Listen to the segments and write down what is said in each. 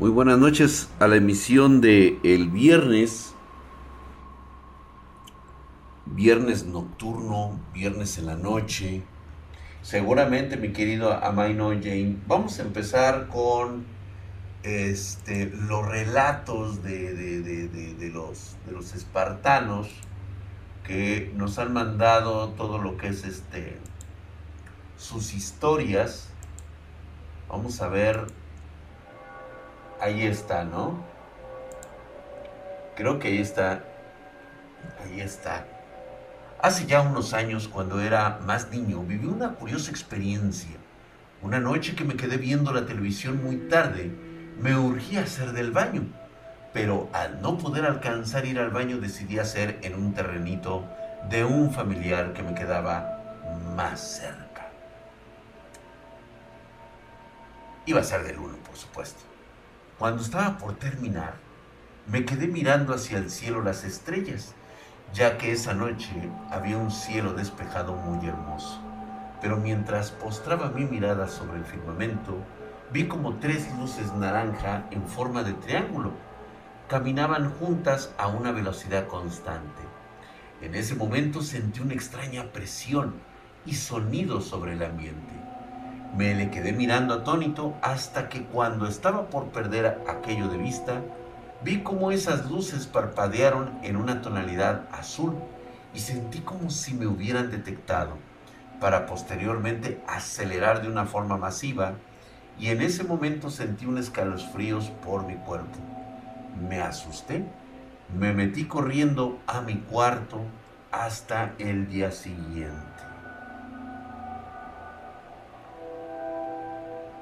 Muy buenas noches a la emisión de el viernes. Viernes nocturno, viernes en la noche. Seguramente, mi querido Amaino Jane, vamos a empezar con este, los relatos de, de, los, de los espartanos que nos han mandado todo lo que es este, sus historias. Vamos a ver ahí está, ¿no? Creo que ahí está. Ahí está. Hace ya unos años, cuando era más niño, viví una curiosa experiencia. Una noche que me quedé viendo la televisión muy tarde, me urgía hacer del baño. Pero al no poder alcanzar ir al baño, decidí hacer en un terrenito de un familiar que me quedaba más cerca. Iba a ser del uno, por supuesto. Cuando estaba por terminar, me quedé mirando hacia el cielo las estrellas, ya que esa noche había un cielo despejado muy hermoso. Pero mientras postraba mi mirada sobre el firmamento, vi como tres luces naranja en forma de triángulo caminaban juntas a una velocidad constante. En ese momento sentí una extraña presión y sonido sobre el ambiente. Me le quedé mirando atónito hasta que cuando estaba por perder aquello de vista, vi cómo esas luces parpadearon en una tonalidad azul y sentí como si me hubieran detectado, para posteriormente acelerar de una forma masiva y en ese momento sentí un escalofríos por mi cuerpo. Me asusté, me metí corriendo a mi cuarto hasta el día siguiente.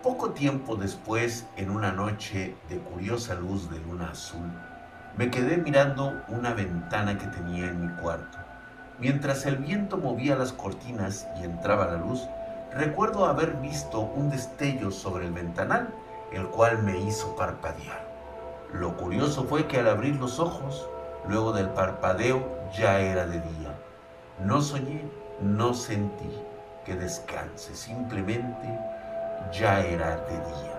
Poco tiempo después, en una noche de curiosa luz de luna azul, me quedé mirando una ventana que tenía en mi cuarto. Mientras el viento movía las cortinas y entraba la luz, recuerdo haber visto un destello sobre el ventanal, el cual me hizo parpadear. Lo curioso fue que al abrir los ojos, luego del parpadeo, ya era de día. No soñé, no sentí que descanse, simplemente ya era de día.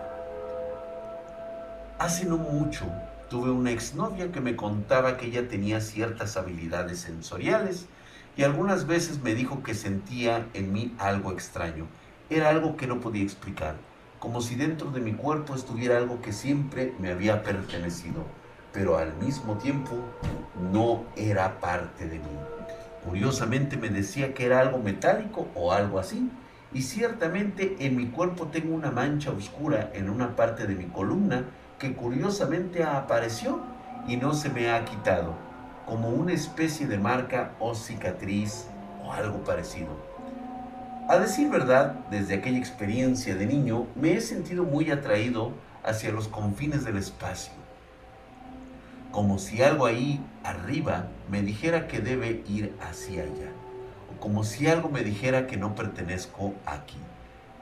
Hace no mucho tuve una exnovia que me contaba que ella tenía ciertas habilidades sensoriales y algunas veces me dijo que sentía en mí algo extraño. Era algo que no podía explicar, como si dentro de mi cuerpo estuviera algo que siempre me había pertenecido, pero al mismo tiempo no era parte de mí. Curiosamente me decía que era algo metálico o algo así, y ciertamente en mi cuerpo tengo una mancha oscura en una parte de mi columna que curiosamente apareció y no se me ha quitado, como una especie de marca o cicatriz o algo parecido. A decir verdad, desde aquella experiencia de niño me he sentido muy atraído hacia los confines del espacio, como si algo ahí arriba me dijera que debe ir hacia allá como si algo me dijera que no pertenezco aquí.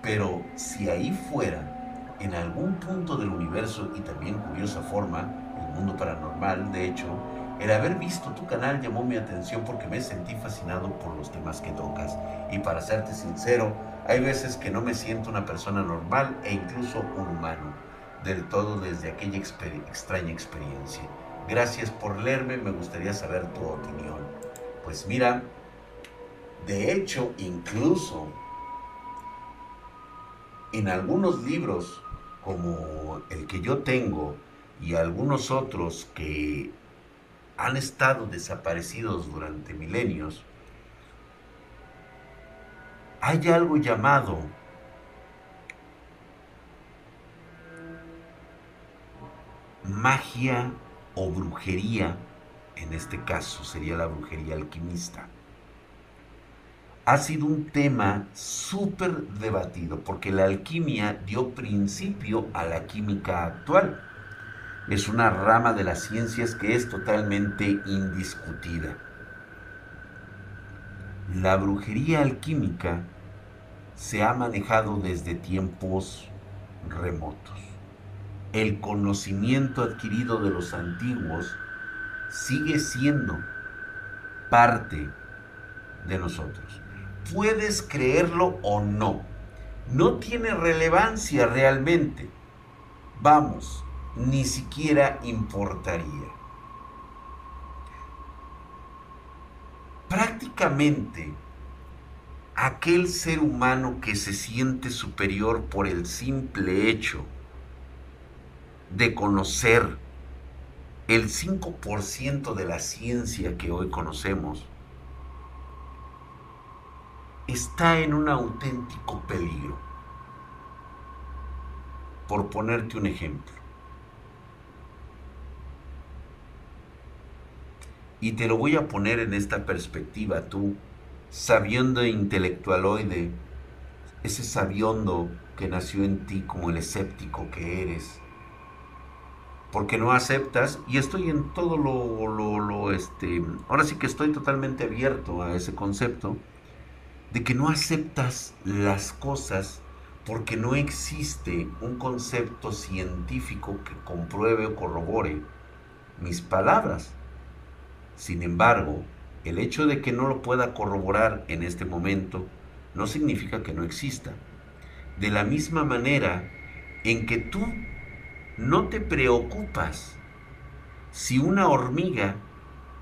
Pero si ahí fuera, en algún punto del universo y también curiosa forma, el mundo paranormal, de hecho, el haber visto tu canal llamó mi atención porque me sentí fascinado por los temas que tocas. Y para serte sincero, hay veces que no me siento una persona normal e incluso un humano, del todo desde aquella extraña experiencia. Gracias por leerme, me gustaría saber tu opinión. Pues mira, de hecho, incluso en algunos libros como el que yo tengo y algunos otros que han estado desaparecidos durante milenios, hay algo llamado magia o brujería, en este caso sería la brujería alquimista ha sido un tema súper debatido porque la alquimia dio principio a la química actual. Es una rama de las ciencias que es totalmente indiscutida. La brujería alquímica se ha manejado desde tiempos remotos. El conocimiento adquirido de los antiguos sigue siendo parte de nosotros puedes creerlo o no. No tiene relevancia realmente. Vamos, ni siquiera importaría. Prácticamente aquel ser humano que se siente superior por el simple hecho de conocer el 5% de la ciencia que hoy conocemos, está en un auténtico peligro. Por ponerte un ejemplo. Y te lo voy a poner en esta perspectiva, tú, sabiendo intelectualoide, ese sabiondo que nació en ti como el escéptico que eres, porque no aceptas, y estoy en todo lo, lo, lo, este, ahora sí que estoy totalmente abierto a ese concepto, de que no aceptas las cosas porque no existe un concepto científico que compruebe o corrobore mis palabras. Sin embargo, el hecho de que no lo pueda corroborar en este momento no significa que no exista. De la misma manera en que tú no te preocupas si una hormiga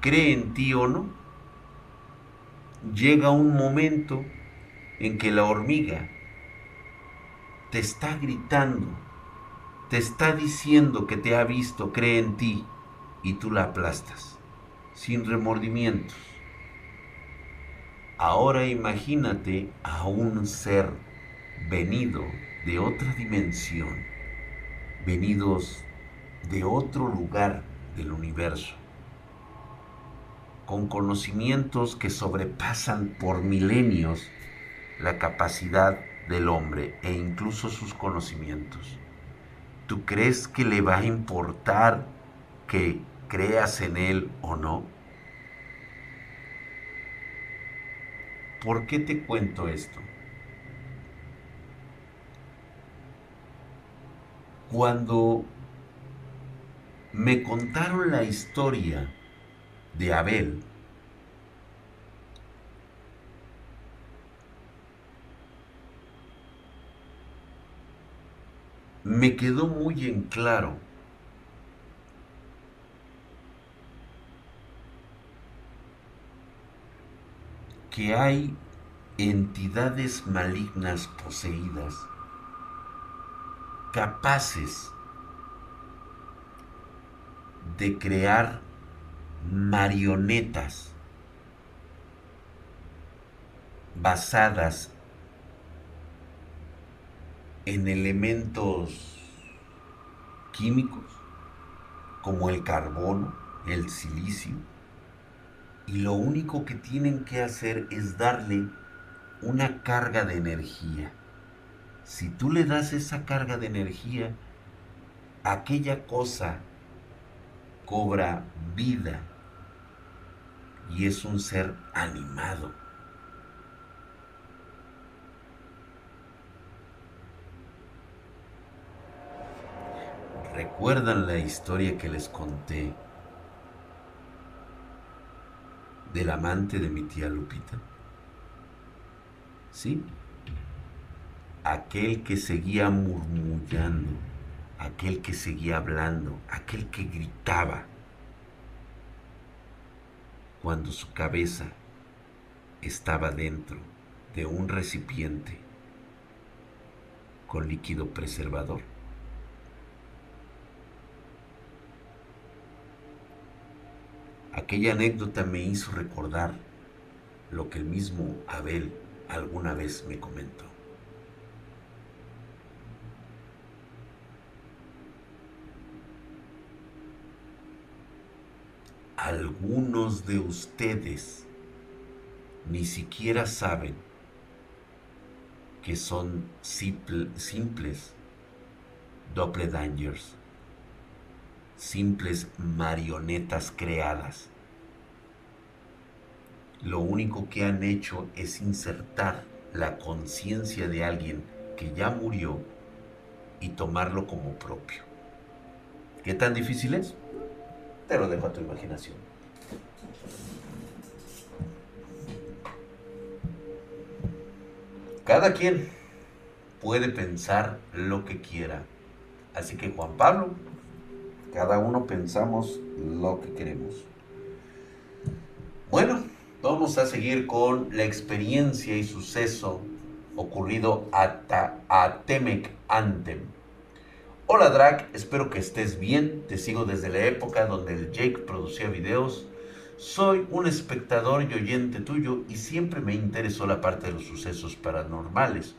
cree en ti o no, llega un momento en que la hormiga te está gritando, te está diciendo que te ha visto, cree en ti, y tú la aplastas, sin remordimientos. Ahora imagínate a un ser venido de otra dimensión, venidos de otro lugar del universo, con conocimientos que sobrepasan por milenios la capacidad del hombre e incluso sus conocimientos. ¿Tú crees que le va a importar que creas en él o no? ¿Por qué te cuento esto? Cuando me contaron la historia de Abel, me quedó muy en claro que hay entidades malignas poseídas capaces de crear marionetas basadas en elementos químicos como el carbono, el silicio, y lo único que tienen que hacer es darle una carga de energía. Si tú le das esa carga de energía, aquella cosa cobra vida y es un ser animado. ¿Recuerdan la historia que les conté del amante de mi tía Lupita? ¿Sí? Aquel que seguía murmullando aquel que seguía hablando, aquel que gritaba, cuando su cabeza estaba dentro de un recipiente con líquido preservador. Aquella anécdota me hizo recordar lo que el mismo Abel alguna vez me comentó. Algunos de ustedes ni siquiera saben que son simples doppelgangers, simples marionetas creadas. Lo único que han hecho es insertar la conciencia de alguien que ya murió y tomarlo como propio. ¿Qué tan difícil es? Te lo dejo a tu imaginación. Cada quien puede pensar lo que quiera. Así que Juan Pablo, Cada uno pensamos lo que queremos. Bueno, vamos a seguir con la experiencia y suceso ocurrido a, a Temec Antem. Hola Drag, espero que estés bien. Te sigo desde la época donde Jake producía videos. Soy un espectador y oyente tuyo y siempre me interesó la parte de los sucesos paranormales.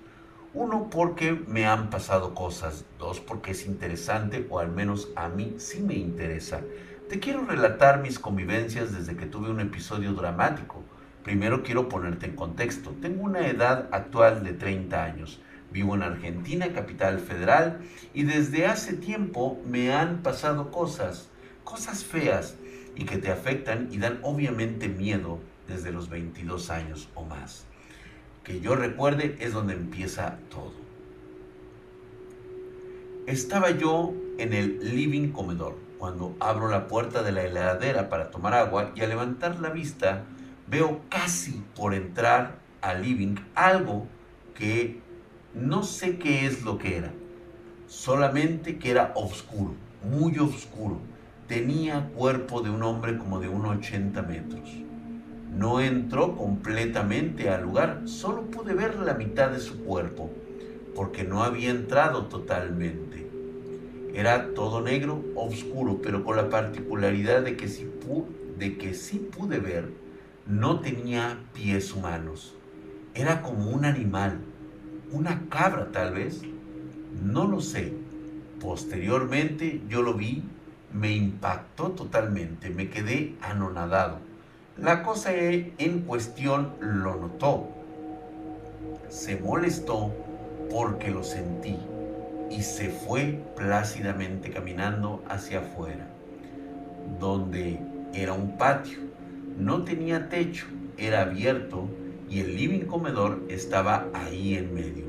Uno, porque me han pasado cosas. Dos, porque es interesante o al menos a mí sí me interesa. Te quiero relatar mis convivencias desde que tuve un episodio dramático. Primero quiero ponerte en contexto. Tengo una edad actual de 30 años. Vivo en Argentina, capital federal, y desde hace tiempo me han pasado cosas, cosas feas, y que te afectan y dan obviamente miedo desde los 22 años o más que yo recuerde es donde empieza todo. Estaba yo en el living comedor cuando abro la puerta de la heladera para tomar agua y al levantar la vista veo casi por entrar al living algo que no sé qué es lo que era, solamente que era oscuro, muy oscuro. Tenía cuerpo de un hombre como de unos 80 metros no entró completamente al lugar, solo pude ver la mitad de su cuerpo, porque no había entrado totalmente. Era todo negro, oscuro, pero con la particularidad de que sí, de que sí pude ver, no tenía pies humanos. Era como un animal, una cabra tal vez, no lo sé. Posteriormente yo lo vi, me impactó totalmente, me quedé anonadado la cosa en cuestión lo notó. Se molestó porque lo sentí y se fue plácidamente caminando hacia afuera, donde era un patio. No tenía techo, era abierto y el living comedor estaba ahí en medio.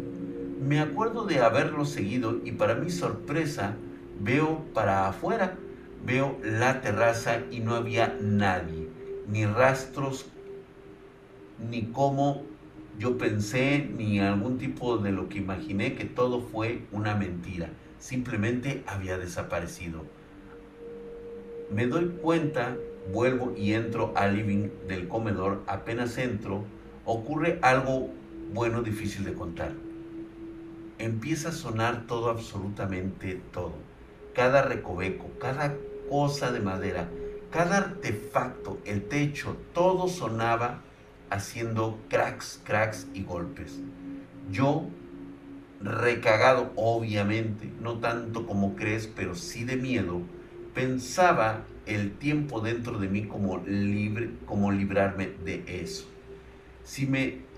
Me acuerdo de haberlo seguido y para mi sorpresa veo para afuera, veo la terraza y no había nadie ni rastros, ni cómo yo pensé, ni algún tipo de lo que imaginé, que todo fue una mentira. Simplemente había desaparecido. Me doy cuenta, vuelvo y entro al living del comedor. Apenas entro, ocurre algo bueno, difícil de contar. Empieza a sonar todo, absolutamente todo. Cada recoveco, cada cosa de madera, cada artefacto, el techo, todo sonaba haciendo cracks, cracks y golpes. Yo, recagado obviamente, no tanto como crees, pero sí de miedo, pensaba el tiempo dentro de mí como libre, como librarme de eso. Si me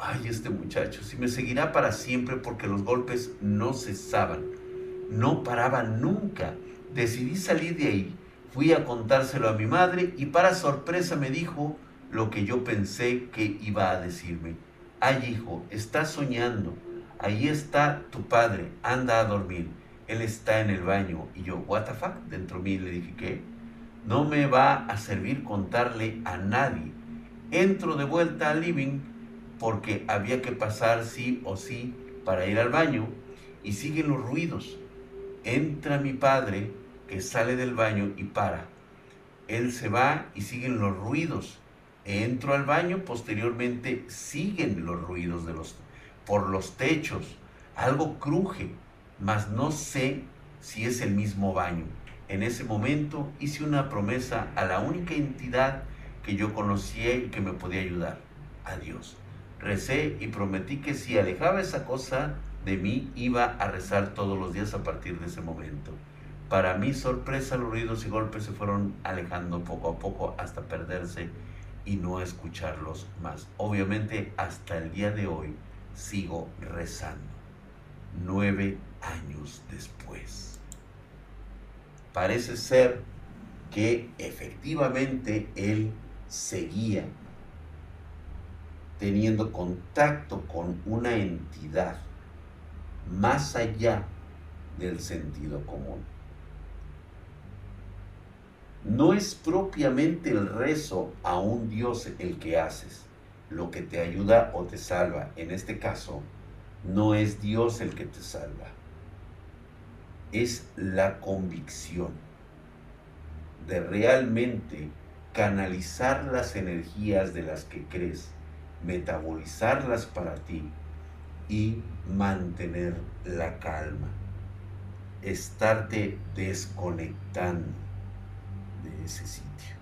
ay, este muchacho, si me seguirá para siempre porque los golpes no cesaban, no paraban nunca. Decidí salir de ahí. Fui a contárselo a mi madre y para sorpresa me dijo lo que yo pensé que iba a decirme. Ay, hijo, estás soñando. Ahí está tu padre. Anda a dormir. Él está en el baño. Y yo, what the fuck? Dentro de mí le dije, ¿qué? No me va a servir contarle a nadie. Entro de vuelta al living porque había que pasar sí o sí para ir al baño y siguen los ruidos. Entra mi padre que sale del baño y para. Él se va y siguen los ruidos. Entro al baño, posteriormente siguen los ruidos de los, por los techos. Algo cruje, mas no sé si es el mismo baño. En ese momento hice una promesa a la única entidad que yo conocía y que me podía ayudar, a Dios. Recé y prometí que si alejaba esa cosa de mí, iba a rezar todos los días a partir de ese momento. Para mi sorpresa, los ruidos y golpes se fueron alejando poco a poco hasta perderse y no escucharlos más. Obviamente, hasta el día de hoy sigo rezando, nueve años después. Parece ser que efectivamente él seguía teniendo contacto con una entidad más allá del sentido común no es propiamente el rezo a un Dios el que haces, lo que te ayuda o te salva. En este caso, no es Dios el que te salva. Es la convicción de realmente canalizar las energías de las que crees, metabolizarlas para ti y mantener la calma, estarte desconectando de ese sitio,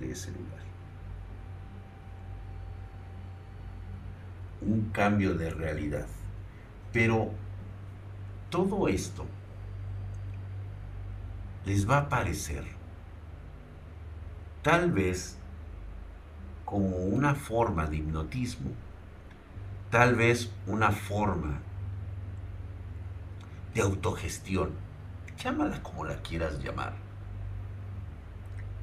de ese lugar. Un cambio de realidad. Pero todo esto les va a parecer tal vez como una forma de hipnotismo, tal vez una forma de autogestión, llámala como la quieras llamar.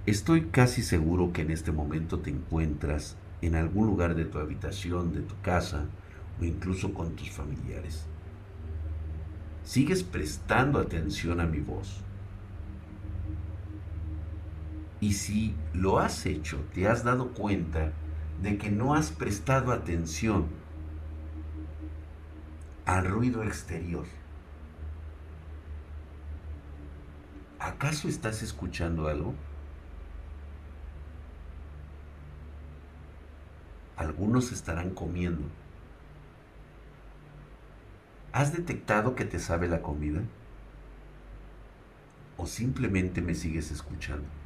Estoy casi seguro que en este momento te encuentras en algún lugar de tu habitación, de tu casa o incluso con tus familiares. Sigues prestando atención a mi voz y si lo has hecho, te has dado cuenta de que no has prestado atención al ruido exterior. ¿Acaso estás escuchando algo? Algunos estarán comiendo. ¿Has detectado que te sabe la comida? ¿O simplemente me sigues escuchando?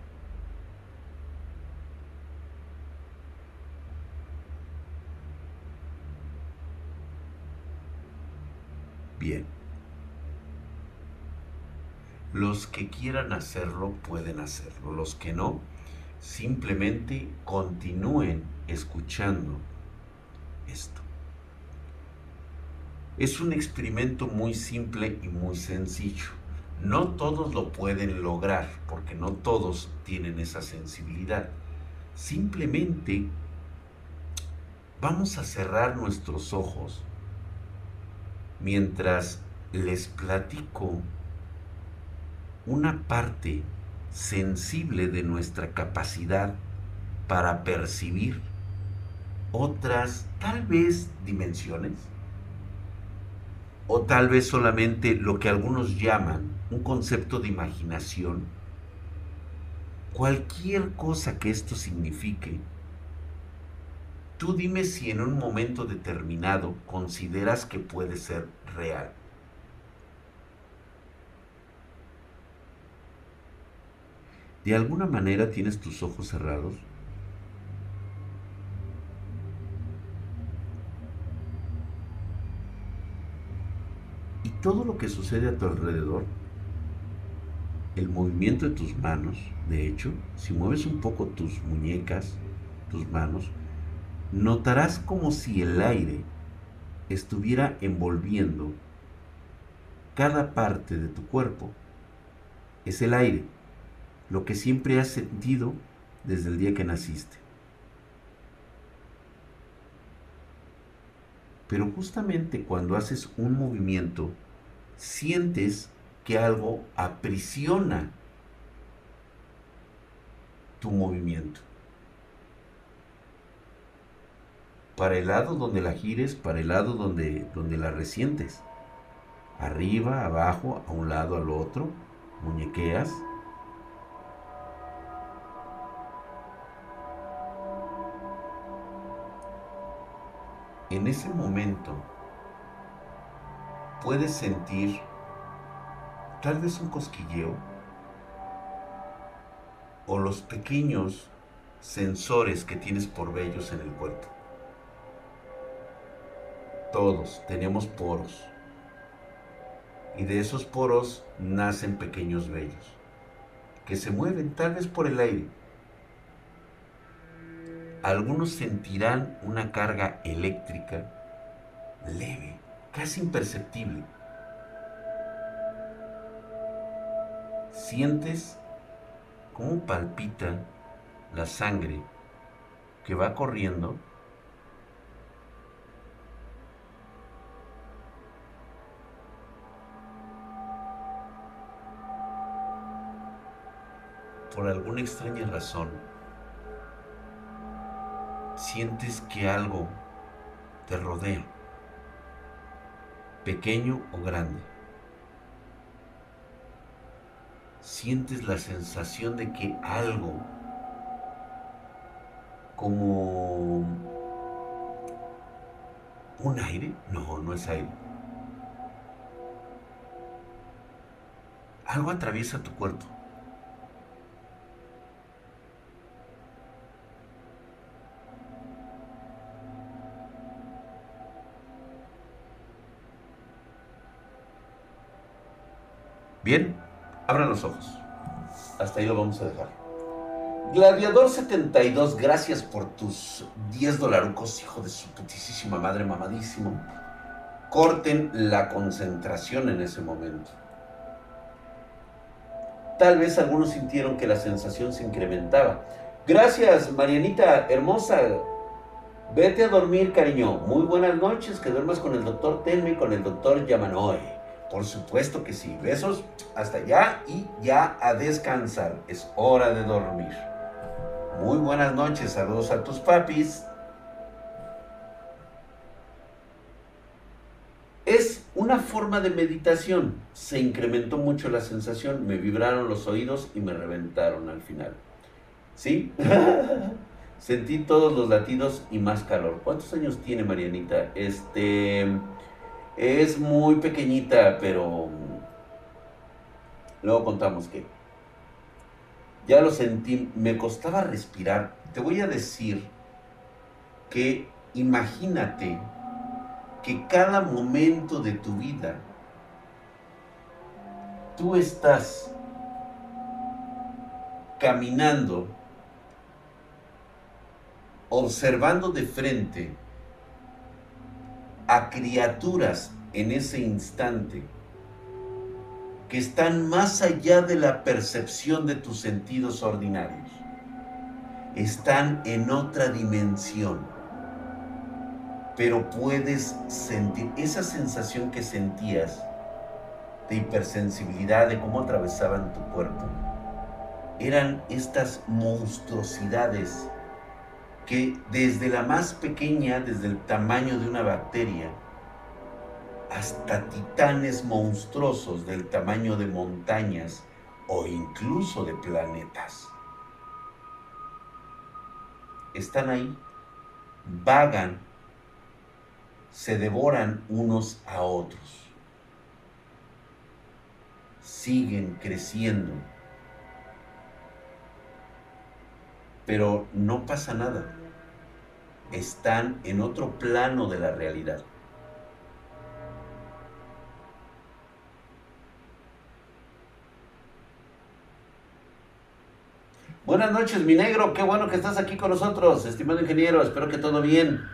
Bien. Los que quieran hacerlo pueden hacerlo. Los que no, simplemente continúen escuchando esto. Es un experimento muy simple y muy sencillo. No todos lo pueden lograr porque no todos tienen esa sensibilidad. Simplemente vamos a cerrar nuestros ojos mientras les platico una parte sensible de nuestra capacidad para percibir otras tal vez dimensiones o tal vez solamente lo que algunos llaman un concepto de imaginación, cualquier cosa que esto signifique, Tú dime si en un momento determinado consideras que puede ser real. ¿De alguna manera tienes tus ojos cerrados? Y todo lo que sucede a tu alrededor, el movimiento de tus manos, de hecho, si mueves un poco tus muñecas, tus manos, notarás como si el aire estuviera envolviendo cada parte de tu cuerpo. Es el aire, lo que siempre has sentido desde el día que naciste. Pero justamente cuando haces un movimiento, sientes que algo aprisiona tu movimiento. Para el lado donde la gires, para el lado donde, donde la resientes. Arriba, abajo, a un lado, al otro, muñequeas. En ese momento puedes sentir tal vez un cosquilleo o los pequeños sensores que tienes por vellos en el cuerpo. Todos tenemos poros. Y de esos poros nacen pequeños vellos que se mueven tal vez por el aire. Algunos sentirán una carga eléctrica leve, casi imperceptible. Sientes cómo palpita la sangre que va corriendo por alguna extraña razón, sientes que algo te rodea, pequeño o grande. sientes la sensación de que algo como un aire, no, no es aire. Algo atraviesa tu cuerpo. Bien, abran los ojos. Hasta ahí lo vamos a dejar. Gladiador 72, gracias por tus 10 dolarucos, hijo de su putísima madre mamadísimo. Corten la concentración en ese momento. Tal vez algunos sintieron que la sensación se incrementaba. Gracias, Marianita, hermosa. Vete a dormir, cariño. Muy buenas noches, que duermas con el doctor Tenme y con el doctor Yamanoe. Por supuesto que sí. Besos hasta allá y ya a descansar. Es hora de dormir. Muy buenas noches. Saludos a tus papis. Es una forma de meditación. Se incrementó mucho la sensación, me vibraron los oídos y me reventaron al final. ¿Sí? Sentí todos los latidos y más calor. ¿Cuántos años tiene Marianita? Este es muy pequeñita, pero luego contamos que ya lo sentí, me costaba respirar. Te voy a decir que imagínate que cada momento de tu vida tú estás caminando, observando de frente a criaturas en ese instante que están más allá de la percepción de tus sentidos ordinarios. Están en otra dimensión. Pero puedes sentir esa sensación que sentías de hipersensibilidad, de cómo atravesaban tu cuerpo. Eran estas monstruosidades que desde la más pequeña, desde el tamaño de una bacteria, hasta titanes monstruosos del tamaño de montañas o incluso de planetas. Están ahí, vagan, se devoran unos a otros, siguen creciendo pero no pasa nada. Están en otro plano de la realidad. Buenas noches, mi negro. Qué bueno que estás aquí con nosotros, estimado ingeniero. Espero que todo bien.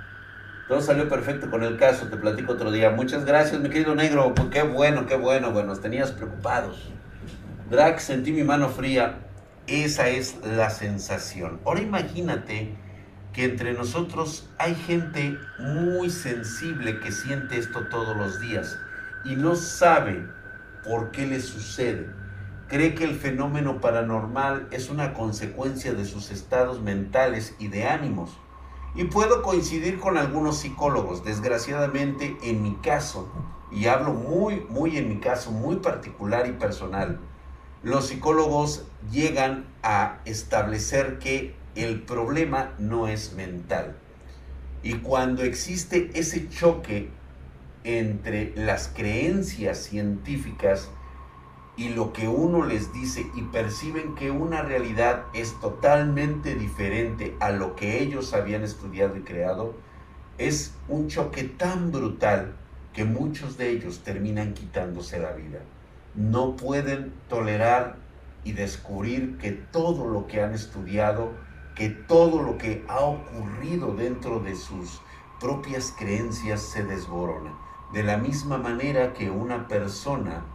Todo salió perfecto con el caso. Te platico otro día. Muchas gracias, mi querido negro. Qué bueno, qué bueno. Bueno, tenías preocupados. Drax, sentí mi mano fría. Esa es la sensación. Ahora imagínate que entre nosotros hay gente muy sensible que siente esto todos los días y no sabe por qué le sucede. Cree que el fenómeno paranormal es una consecuencia de sus estados mentales y de ánimos. Y puedo coincidir con algunos psicólogos, desgraciadamente en mi caso, y hablo muy, muy en mi caso, muy particular y personal, los psicólogos llegan a establecer que el problema no es mental. Y cuando existe ese choque entre las creencias científicas y lo que uno les dice y perciben que una realidad es totalmente diferente a lo que ellos habían estudiado y creado, es un choque tan brutal que muchos de ellos terminan quitándose la vida no pueden tolerar y descubrir que todo lo que han estudiado, que todo lo que ha ocurrido dentro de sus propias creencias se desborona. De la misma manera que una persona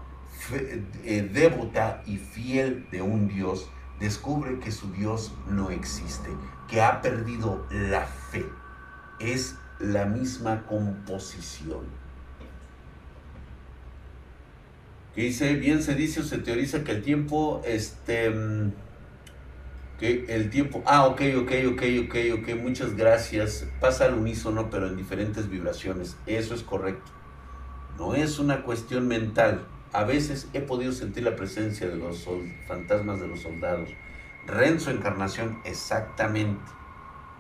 eh, devota y fiel de un Dios descubre que su Dios no existe, que ha perdido la fe. Es la misma composición. Que dice, bien se dice o se teoriza que el tiempo, este, que el tiempo, ah, ok, ok, ok, ok, ok, muchas gracias, pasa al unísono, pero en diferentes vibraciones, eso es correcto. No es una cuestión mental, A veces he podido sentir la presencia de los fantasmas de los soldados. Renzo Encarnación, exactamente.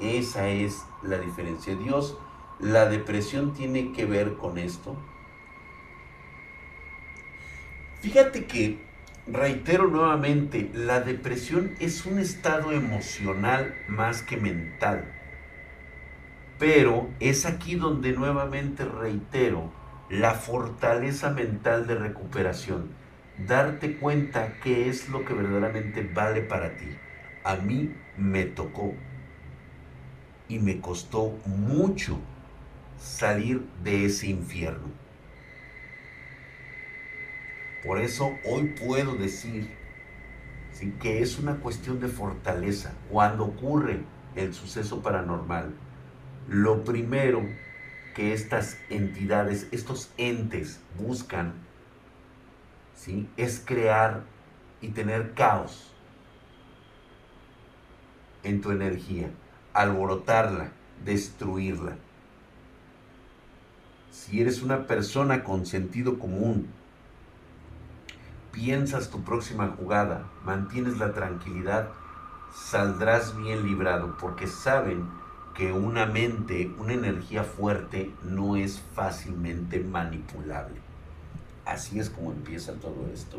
Esa es la diferencia. Dios, la depresión tiene que ver con esto. Fíjate que, reitero nuevamente, la depresión es un estado emocional más que mental. Pero es aquí donde nuevamente reitero la fortaleza mental de recuperación. Darte cuenta qué es lo que verdaderamente vale para ti. A mí me tocó y me costó mucho salir de ese infierno. Por eso hoy puedo decir que es una cuestión de fortaleza. Cuando ocurre el suceso paranormal, lo primero que estas entidades, estos entes buscan, es crear y tener caos en tu energía alborotarla, destruirla. Si eres una persona con sentido común, piensas tu próxima jugada, mantienes la tranquilidad, saldrás bien librado, porque saben que una mente, una energía fuerte no es fácilmente manipulable. Así es como empieza todo esto.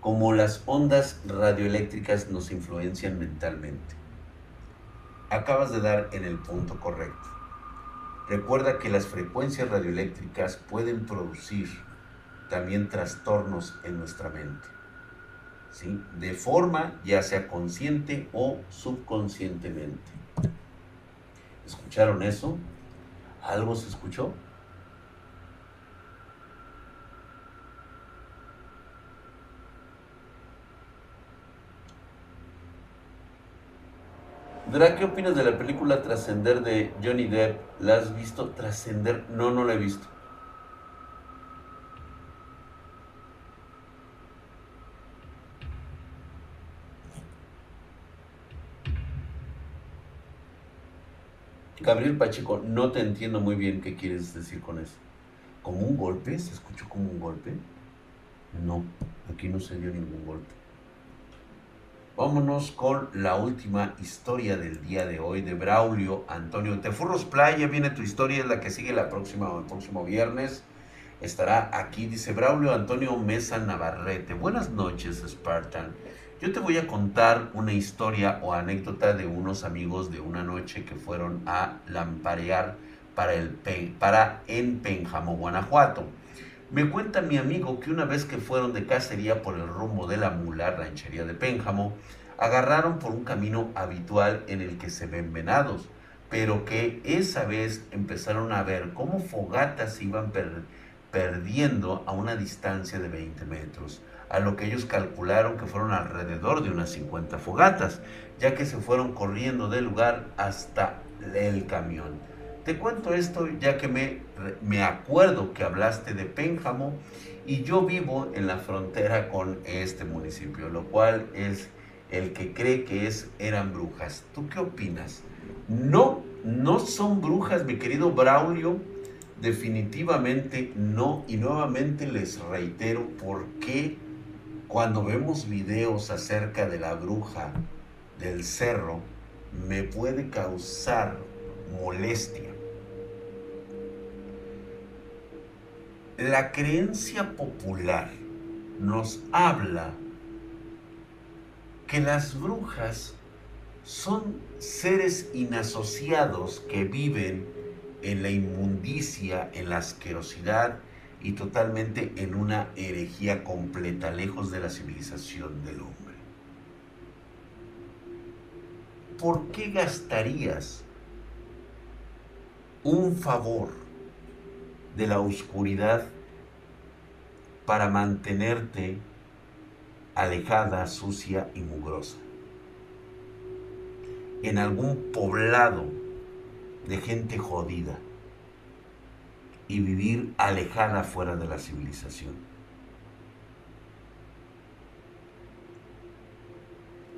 Como las ondas radioeléctricas nos influencian mentalmente acabas de dar en el punto correcto. Recuerda que las frecuencias radioeléctricas pueden producir también trastornos en nuestra mente. ¿sí? De forma ya sea consciente o subconscientemente. ¿Escucharon eso? ¿Algo se escuchó? Dra, ¿qué opinas de la película Trascender de Johnny Depp? ¿La has visto? Trascender, no, no la he visto. Gabriel Pacheco, no te entiendo muy bien qué quieres decir con eso. ¿Como un golpe? ¿Se escuchó como un golpe? No, aquí no se dio ningún golpe. Vámonos con la última historia del día de hoy de Braulio Antonio Tefurros Playa. Viene tu historia, es la que sigue la próxima, el próximo viernes. Estará aquí, dice Braulio Antonio Mesa Navarrete. Buenas noches, Spartan. Yo te voy a contar una historia o anécdota de unos amigos de una noche que fueron a lamparear para, el, para en Pénjamo, Guanajuato. Me cuenta mi amigo que una vez que fueron de cacería por el rumbo de la mula, ranchería de Pénjamo, agarraron por un camino habitual en el que se ven venados, pero que esa vez empezaron a ver cómo fogatas iban perdiendo a una distancia de 20 metros, a lo que ellos calcularon que fueron alrededor de unas 50 fogatas, ya que se fueron corriendo del lugar hasta el camión. Te cuento esto ya que me, me acuerdo que hablaste de Pénjamo y yo vivo en la frontera con este municipio, lo cual es el que cree que es, eran brujas. ¿Tú qué opinas? No, no son brujas, mi querido Braulio. Definitivamente no. Y nuevamente les reitero por qué cuando vemos videos acerca de la bruja del cerro me puede causar molestia. La creencia popular nos habla que las brujas son seres inasociados que viven en la inmundicia, en la asquerosidad y totalmente en una herejía completa, lejos de la civilización del hombre. ¿Por qué gastarías un favor de la oscuridad para mantenerte alejada, sucia y mugrosa. En algún poblado de gente jodida y vivir alejada fuera de la civilización.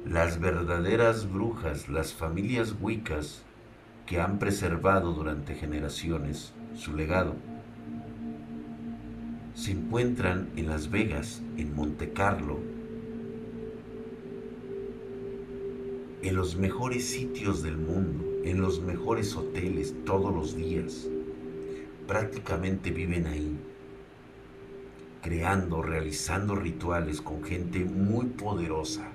Las verdaderas brujas, las familias wicas que han preservado durante generaciones su legado, se encuentran en Las Vegas, en Monte Carlo, en los mejores sitios del mundo, en los mejores hoteles todos los días. Prácticamente viven ahí, creando, realizando rituales con gente muy poderosa.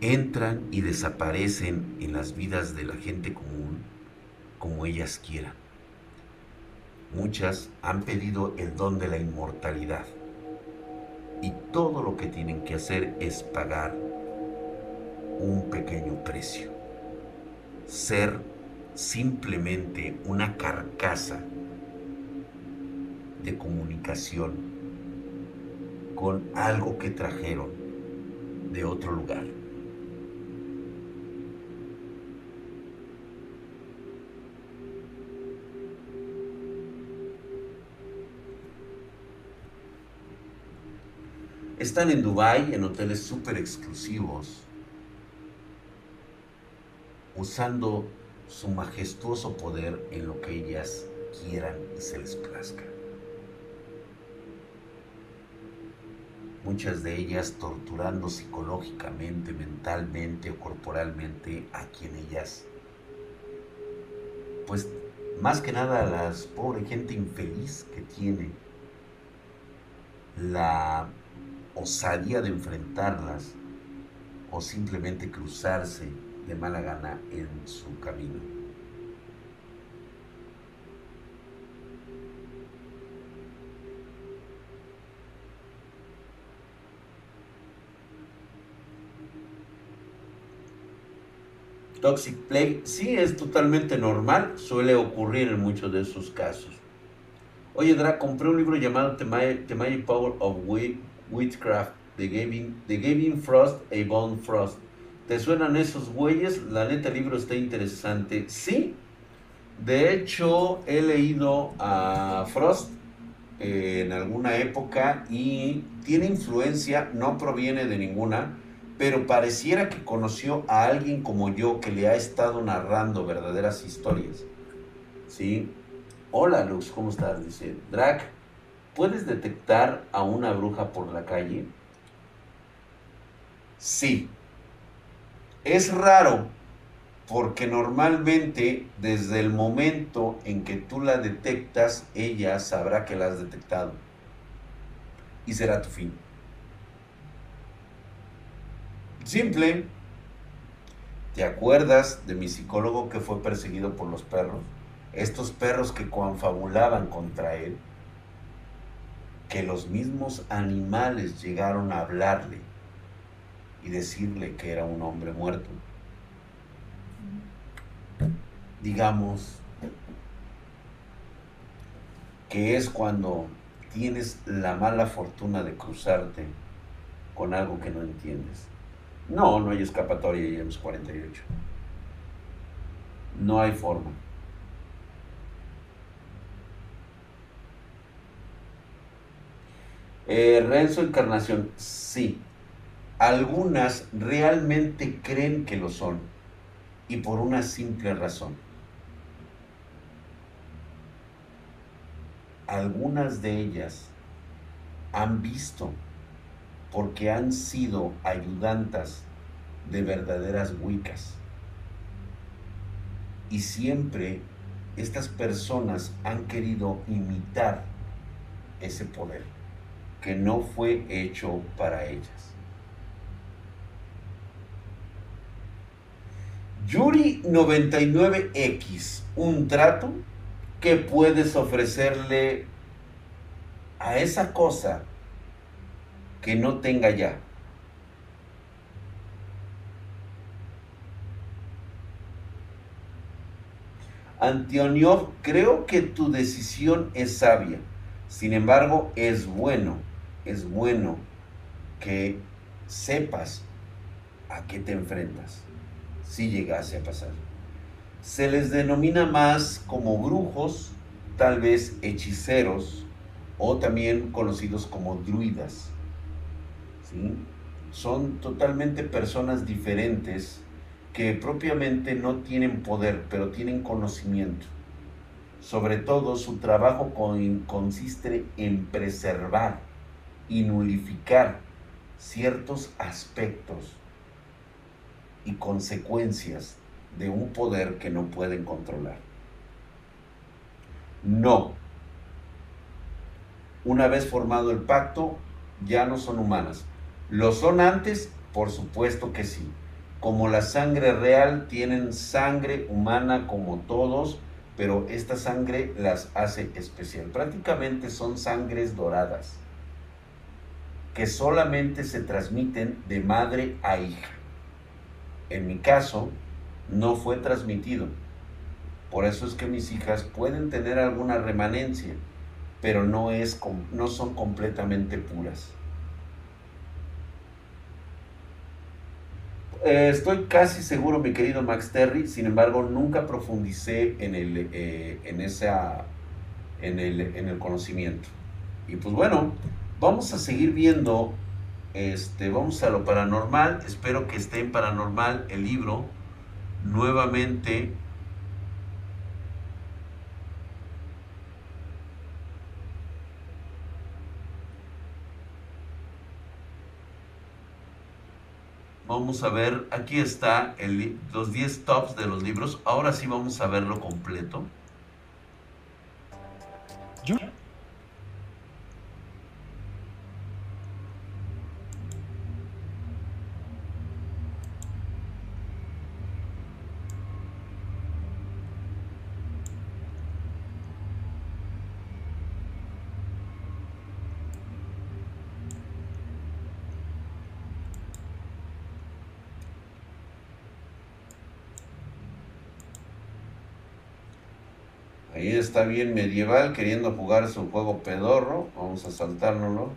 Entran y desaparecen en las vidas de la gente común como ellas quieran. Muchas han pedido el don de la inmortalidad y todo lo que tienen que hacer es pagar un pequeño precio. Ser simplemente una carcasa de comunicación con algo que trajeron de otro lugar. Están en Dubai en hoteles súper exclusivos usando su majestuoso poder en lo que ellas quieran y se les plazca. Muchas de ellas torturando psicológicamente, mentalmente o corporalmente a quien ellas, pues más que nada a las pobre gente infeliz que tiene la osadía de enfrentarlas o simplemente cruzarse de mala gana en su camino. Toxic Play sí es totalmente normal, suele ocurrir en muchos de esos casos. Oye, Dra, compré un libro llamado The Magic, Power of Witchcraft de Gavin, Frost e Yvonne Frost. ¿Te suenan esos güeyes? La neta, el libro está interesante. Sí, de hecho, he leído a Frost en alguna época y tiene influencia, no proviene de ninguna, pero pareciera que conoció a alguien como yo que le ha estado narrando verdaderas historias. ¿Sí? Hola Lux, ¿cómo estás? Dice, Drac, ¿puedes detectar a una bruja por la calle? Sí, es raro porque normalmente desde el momento en que tú la detectas, ella sabrá que la has detectado. Y será tu fin. Simple. ¿Te acuerdas de mi psicólogo que fue perseguido por los perros? Estos perros que confabulaban contra él. Que los mismos animales llegaron a hablarle y decirle que era un hombre muerto. Digamos que es cuando tienes la mala fortuna de cruzarte con algo que no entiendes. No, no hay escapatoria James 48. No hay forma. Eh, Renzo Encarnación, sí, algunas realmente creen que lo son y por una simple razón. Algunas de ellas han visto porque han sido ayudantas de verdaderas wicas. Y siempre estas personas han querido imitar ese poder que no fue hecho para ellas. Yuri 99X, un trato que puedes ofrecerle a esa cosa que no tenga ya. Antonio, creo que tu decisión es sabia. Sin embargo, es bueno, es bueno que sepas a qué te enfrentas si llegase a pasar. Se les denomina más como brujos, tal vez hechiceros, o también conocidos como druidas. Son totalmente personas diferentes que propiamente no tienen poder, pero tienen conocimiento. Sobre todo su trabajo consiste en preservar y nulificar ciertos aspectos y consecuencias de un poder que no pueden controlar. No. Una vez formado el pacto, ya no son humanas. ¿Lo son antes? Por supuesto que sí. Como la sangre real, tienen sangre humana como todos, pero esta sangre las hace especial. Prácticamente son sangres doradas que solamente se transmiten de madre a hija. En mi caso, no fue transmitido. Por eso es que mis hijas pueden tener alguna remanencia, pero no, es, no son completamente puras. Eh, estoy casi seguro, mi querido Max Terry, sin embargo, nunca profundicé en el, eh, en esa, en el, en el conocimiento. Y pues bueno, vamos a seguir viendo, este, vamos a lo paranormal, espero que esté en paranormal el libro, nuevamente Vamos a ver, aquí está los 10 tops de los libros. Ahora sí vamos a verlo completo. Está bien medieval queriendo jugar su juego pedorro. Vamos a saltárnoslo.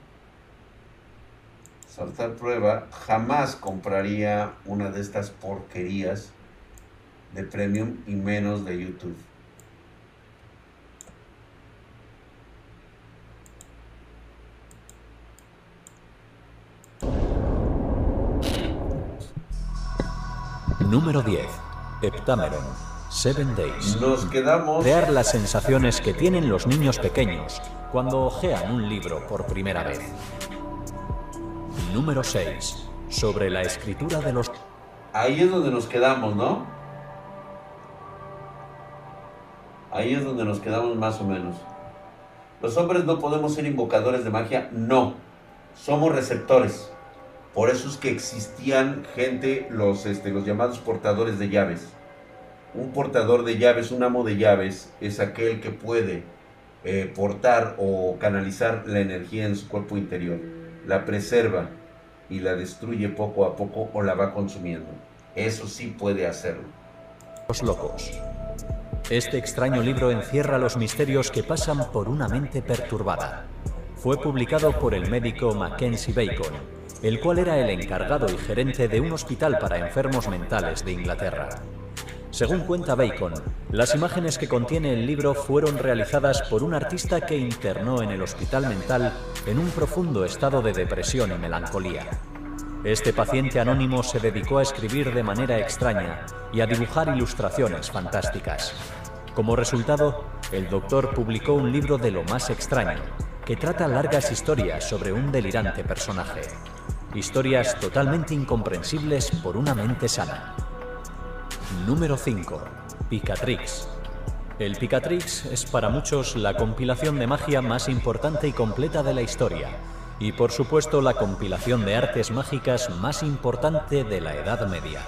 Saltar prueba. Jamás compraría una de estas porquerías de premium y menos de YouTube. Número 10. Heptameron. Seven Days. Nos quedamos. Crear las sensaciones que tienen los niños pequeños cuando hojean un libro por primera vez. Número 6. Sobre la escritura de los... Ahí es donde nos quedamos, ¿no? Ahí es donde nos quedamos más o menos. Los hombres no podemos ser invocadores de magia, no. Somos receptores. Por eso es que existían gente, los, este, los llamados portadores de llaves un portador de llaves, un amo de llaves, es aquel que puede eh, portar o canalizar la energía en su cuerpo interior, la preserva y la destruye poco a poco o la va consumiendo. Eso sí puede hacerlo. Los locos. Este extraño libro encierra los misterios que pasan por una mente perturbada. Fue publicado por el médico Mackenzie Bacon, el cual era el encargado y gerente de un hospital para enfermos mentales de Inglaterra. Según cuenta Bacon, las imágenes que contiene el libro fueron realizadas por un artista que internó en el hospital mental en un profundo estado de depresión y melancolía. Este paciente anónimo se dedicó a escribir de manera extraña y a dibujar ilustraciones fantásticas. Como resultado, el doctor publicó un libro de lo más extraño, que trata largas historias sobre un delirante personaje. Historias totalmente incomprensibles por una mente sana. Número 5. Picatrix. El Picatrix es para muchos la compilación de magia más importante y completa de la historia, y por supuesto la compilación de artes mágicas más importante de la Edad Media.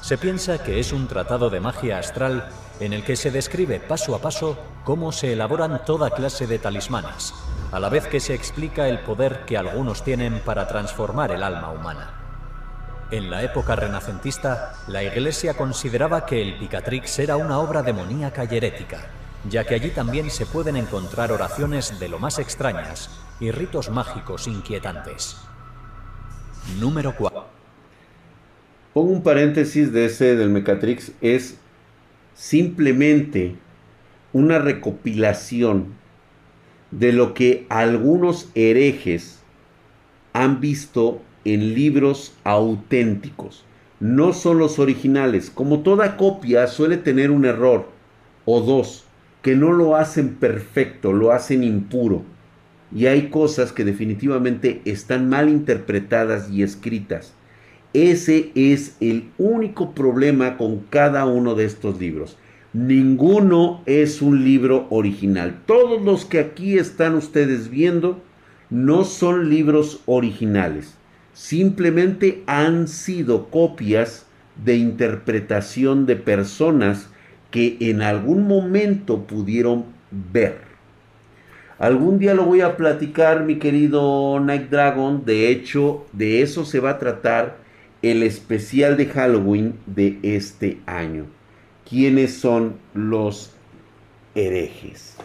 Se piensa que es un tratado de magia astral en el que se describe paso a paso cómo se elaboran toda clase de talismanes, a la vez que se explica el poder que algunos tienen para transformar el alma humana. En la época renacentista, la Iglesia consideraba que el Picatrix era una obra demoníaca y herética, ya que allí también se pueden encontrar oraciones de lo más extrañas y ritos mágicos inquietantes. Número 4. Pongo un paréntesis de ese del Mecatrix, es simplemente una recopilación de lo que algunos herejes han visto en libros auténticos. No son los originales. Como toda copia suele tener un error o dos. que no lo hacen perfecto, lo hacen impuro. Y hay cosas que definitivamente están mal interpretadas y escritas. Ese es el único problema con cada uno de estos libros. Ninguno es un libro original. Todos los que aquí están ustedes viendo no son libros originales. Simplemente han sido copias de interpretación de personas que en algún momento pudieron ver. Algún día lo voy a platicar, mi querido Night Dragon. De hecho, de eso se va a tratar el especial de Halloween de este año quiénes son los herejes.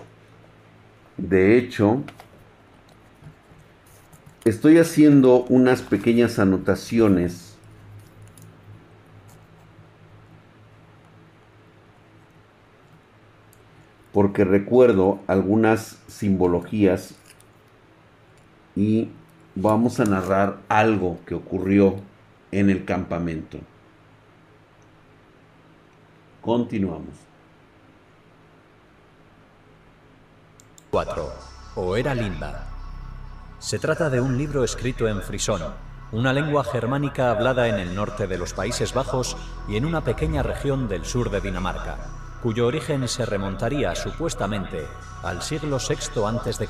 De hecho, estoy haciendo unas pequeñas anotaciones porque recuerdo algunas simbologías y vamos a narrar algo que ocurrió en el campamento. Continuamos. 4. O era linda. Se trata de un libro escrito en frisón, una lengua germánica hablada en el norte de los Países Bajos y en una pequeña región del sur de Dinamarca, cuyo origen se remontaría supuestamente al siglo VI a.C.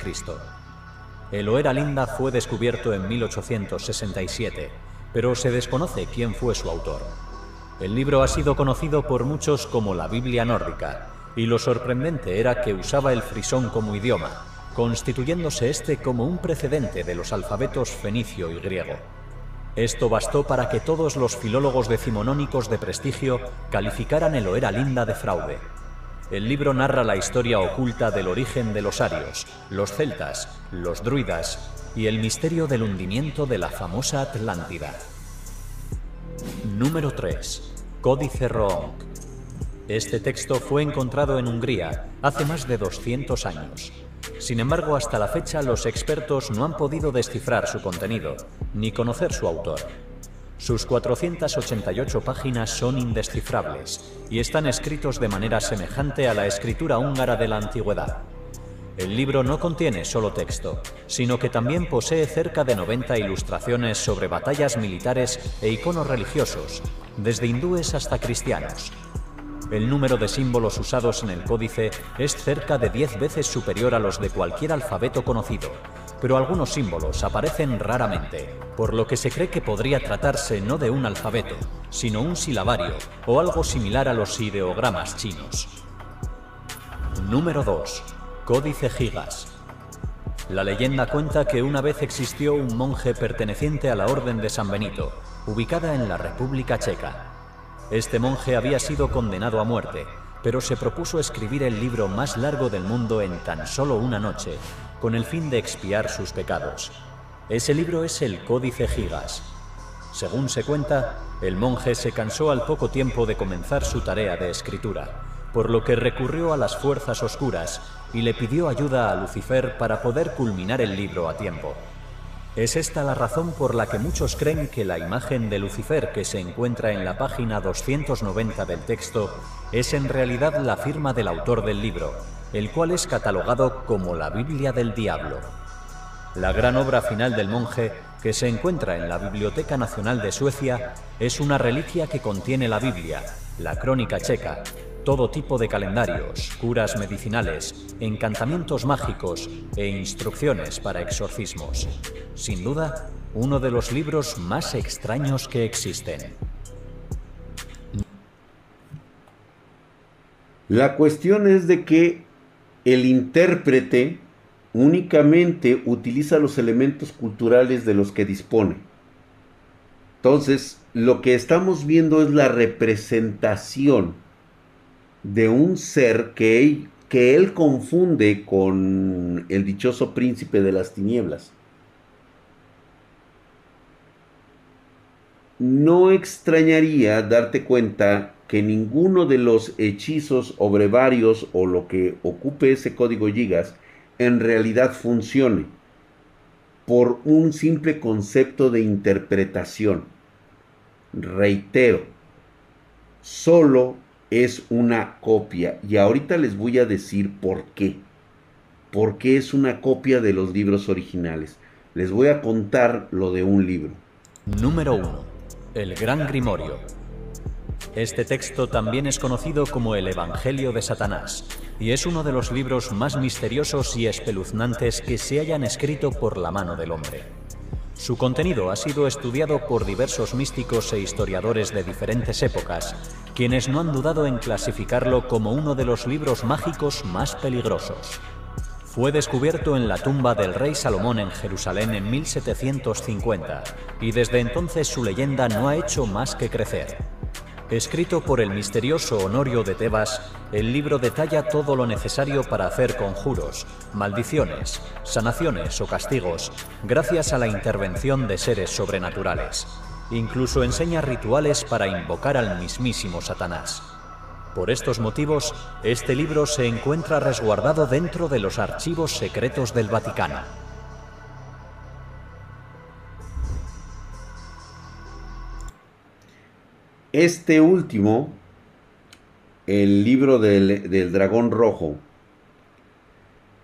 El Oera Linda fue descubierto en 1867, pero se desconoce quién fue su autor. El libro ha sido conocido por muchos como la Biblia nórdica, y lo sorprendente era que usaba el frisón como idioma, constituyéndose este como un precedente de los alfabetos fenicio y griego. Esto bastó para que todos los filólogos decimonónicos de prestigio calificaran el Oera Linda de fraude. El libro narra la historia oculta del origen de los arios, los celtas, los druidas y el misterio del hundimiento de la famosa Atlántida. Número 3. Códice Roonk. Este texto fue encontrado en Hungría hace más de 200 años. Sin embargo, hasta la fecha los expertos no han podido descifrar su contenido, ni conocer su autor. Sus 488 páginas son indescifrables y están escritos de manera semejante a la escritura húngara de la antigüedad. El libro no contiene solo texto, sino que también posee cerca de 90 ilustraciones sobre batallas militares e iconos religiosos, desde hindúes hasta cristianos. El número de símbolos usados en el códice es cerca de 10 veces superior a los de cualquier alfabeto conocido, pero algunos símbolos aparecen raramente, por lo que se cree que podría tratarse no de un alfabeto, sino un silabario o algo similar a los ideogramas chinos. Número 2. Códice Gigas. La leyenda cuenta que una vez existió un monje perteneciente a la Orden de San Benito, ubicada en la República Checa. Este monje había sido condenado a muerte, pero se propuso escribir el libro más largo del mundo en tan solo una noche, con el fin de expiar sus pecados. Ese libro es el Códice Gigas. Según se cuenta, el monje se cansó al poco tiempo de comenzar su tarea de escritura, por lo que recurrió a las fuerzas oscuras y le pidió ayuda a Lucifer para poder culminar el libro a tiempo. Es esta la razón por la que muchos creen que la imagen de Lucifer que se encuentra en la página 290 del texto es en realidad la firma del autor del libro, el cual es catalogado como la Biblia del Diablo. La gran obra final del monje, que se encuentra en la Biblioteca Nacional de Suecia, es una reliquia que contiene la Biblia, la Crónica Checa, todo tipo de calendarios, curas medicinales, encantamientos mágicos e instrucciones para exorcismos. Sin duda, uno de los libros más extraños que existen. La cuestión es de que el intérprete únicamente utiliza los elementos culturales de los que dispone. Entonces, lo que estamos viendo es la representación de un ser que él, que él confunde con el dichoso príncipe de las tinieblas. No extrañaría darte cuenta que ninguno de los hechizos o brevarios o lo que ocupe ese código gigas en realidad funcione por un simple concepto de interpretación. Reitero, solo es una copia. Y ahorita les voy a decir por qué. ¿Por qué es una copia de los libros originales? Les voy a contar lo de un libro. Número 1. El Gran Grimorio. Este texto también es conocido como el Evangelio de Satanás y es uno de los libros más misteriosos y espeluznantes que se hayan escrito por la mano del hombre. Su contenido ha sido estudiado por diversos místicos e historiadores de diferentes épocas, quienes no han dudado en clasificarlo como uno de los libros mágicos más peligrosos. Fue descubierto en la tumba del rey Salomón en Jerusalén en 1750 y desde entonces su leyenda no ha hecho más que crecer. Escrito por el misterioso Honorio de Tebas, el libro detalla todo lo necesario para hacer conjuros, maldiciones, sanaciones o castigos, gracias a la intervención de seres sobrenaturales. Incluso enseña rituales para invocar al mismísimo Satanás. Por estos motivos, este libro se encuentra resguardado dentro de los archivos secretos del Vaticano. Este último, el libro del, dragón rojo,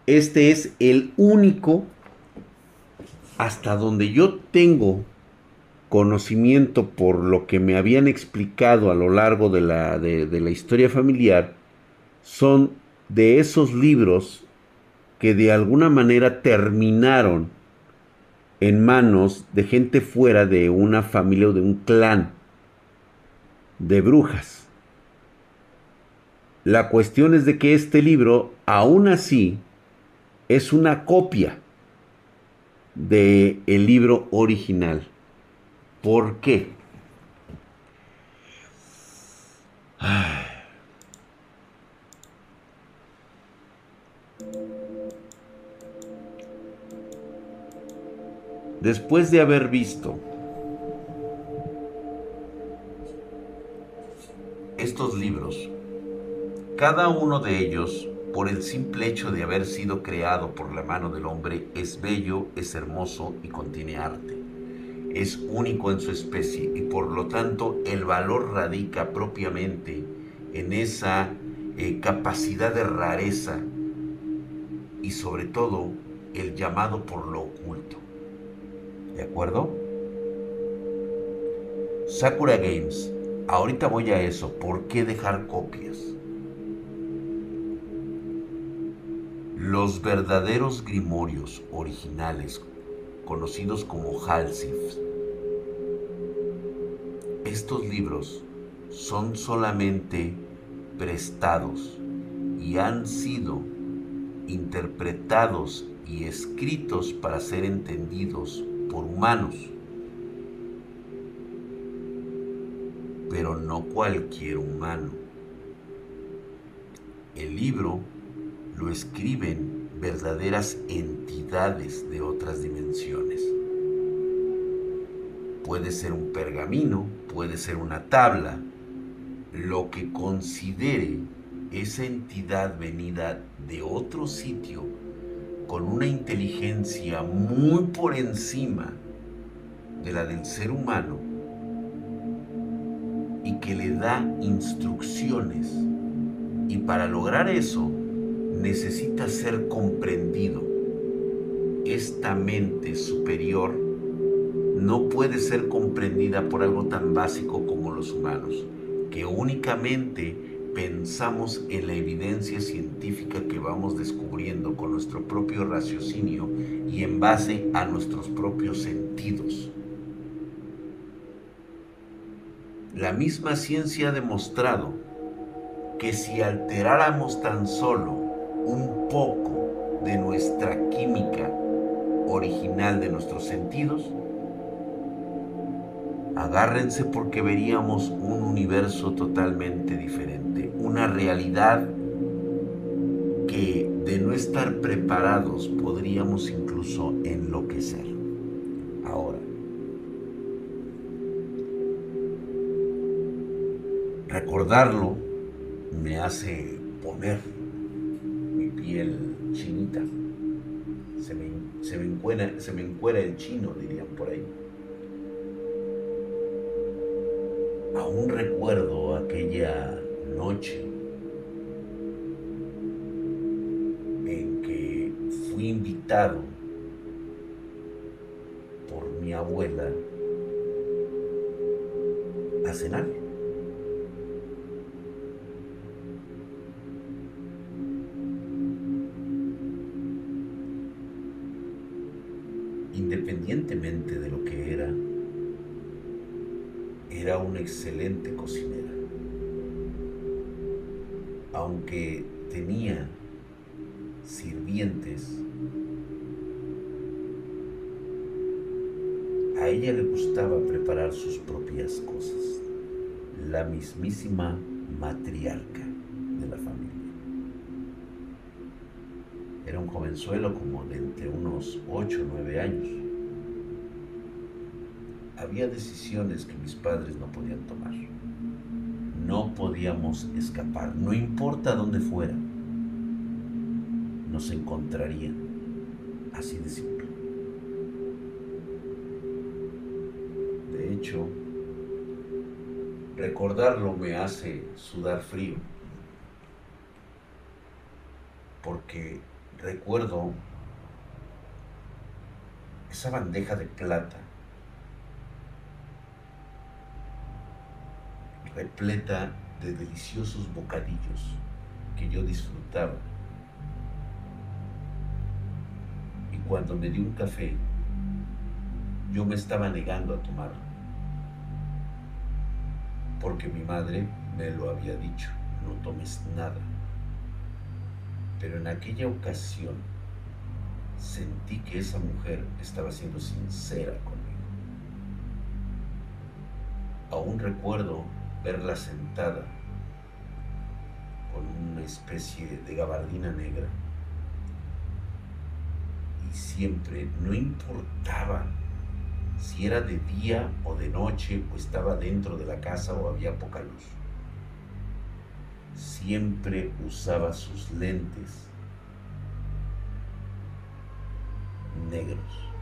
este es el único, hasta donde yo tengo conocimiento por lo que me habían explicado a lo largo de la, de la historia familiar, son de esos libros que de alguna manera terminaron en manos de gente fuera de una familia o de un clan de brujas. La cuestión es de que este libro, aún así, es una copia de el libro original. ¿Por qué? Después de haber visto estos libros, cada uno de ellos, por el simple hecho de haber sido creado por la mano del hombre, es bello, es hermoso y contiene arte. Es único en su especie y por lo tanto el valor radica propiamente en esa eh, capacidad de rareza y sobre todo el llamado por lo oculto. ¿De acuerdo? Sakura Games Ahorita voy a eso. ¿Por qué dejar copias? Los verdaderos grimorios originales, conocidos como Halsif, estos libros son solamente prestados y han sido interpretados y escritos para ser entendidos por humanos pero no cualquier humano. El libro lo escriben verdaderas entidades de otras dimensiones. Puede ser un pergamino, puede ser una tabla, lo que considere esa entidad venida de otro sitio con una inteligencia muy por encima de la del ser humano que le da instrucciones. Y para lograr eso necesita ser comprendido. Esta mente superior no puede ser comprendida por algo tan básico como los humanos, que únicamente pensamos en la evidencia científica que vamos descubriendo con nuestro propio raciocinio y en base a nuestros propios sentidos. La misma ciencia ha demostrado que si alteráramos tan solo un poco de nuestra química original de nuestros sentidos, agárrense porque veríamos un universo totalmente diferente, una realidad que de no estar preparados podríamos incluso enloquecer. Recordarlo me hace poner mi piel chinita. Se me, se encuera, se me encuera el chino, dirían por ahí. Aún recuerdo aquella noche en que fui invitado por mi abuela a cenar. Independientemente de lo que era, era una excelente cocinera. Aunque tenía sirvientes, a ella le gustaba preparar sus propias cosas. La mismísima matriarca de la familia. Era un jovenzuelo como de entre unos 8 o 9 años había decisiones que mis padres no podían tomar. No podíamos escapar, no importa dónde fuera. Nos encontrarían, así de simple. De hecho, recordarlo me hace sudar frío, porque recuerdo esa bandeja de plata repleta de deliciosos bocadillos que yo disfrutaba. Y cuando me di un café, yo me estaba negando a tomarlo, porque mi madre me lo había dicho, no tomes nada. Pero en aquella ocasión sentí que esa mujer estaba siendo sincera conmigo. Aún recuerdo verla sentada con una especie de gabardina negra. Y siempre, no importaba si era de día o de noche o estaba dentro de la casa o había poca luz. Siempre usaba sus lentes negros.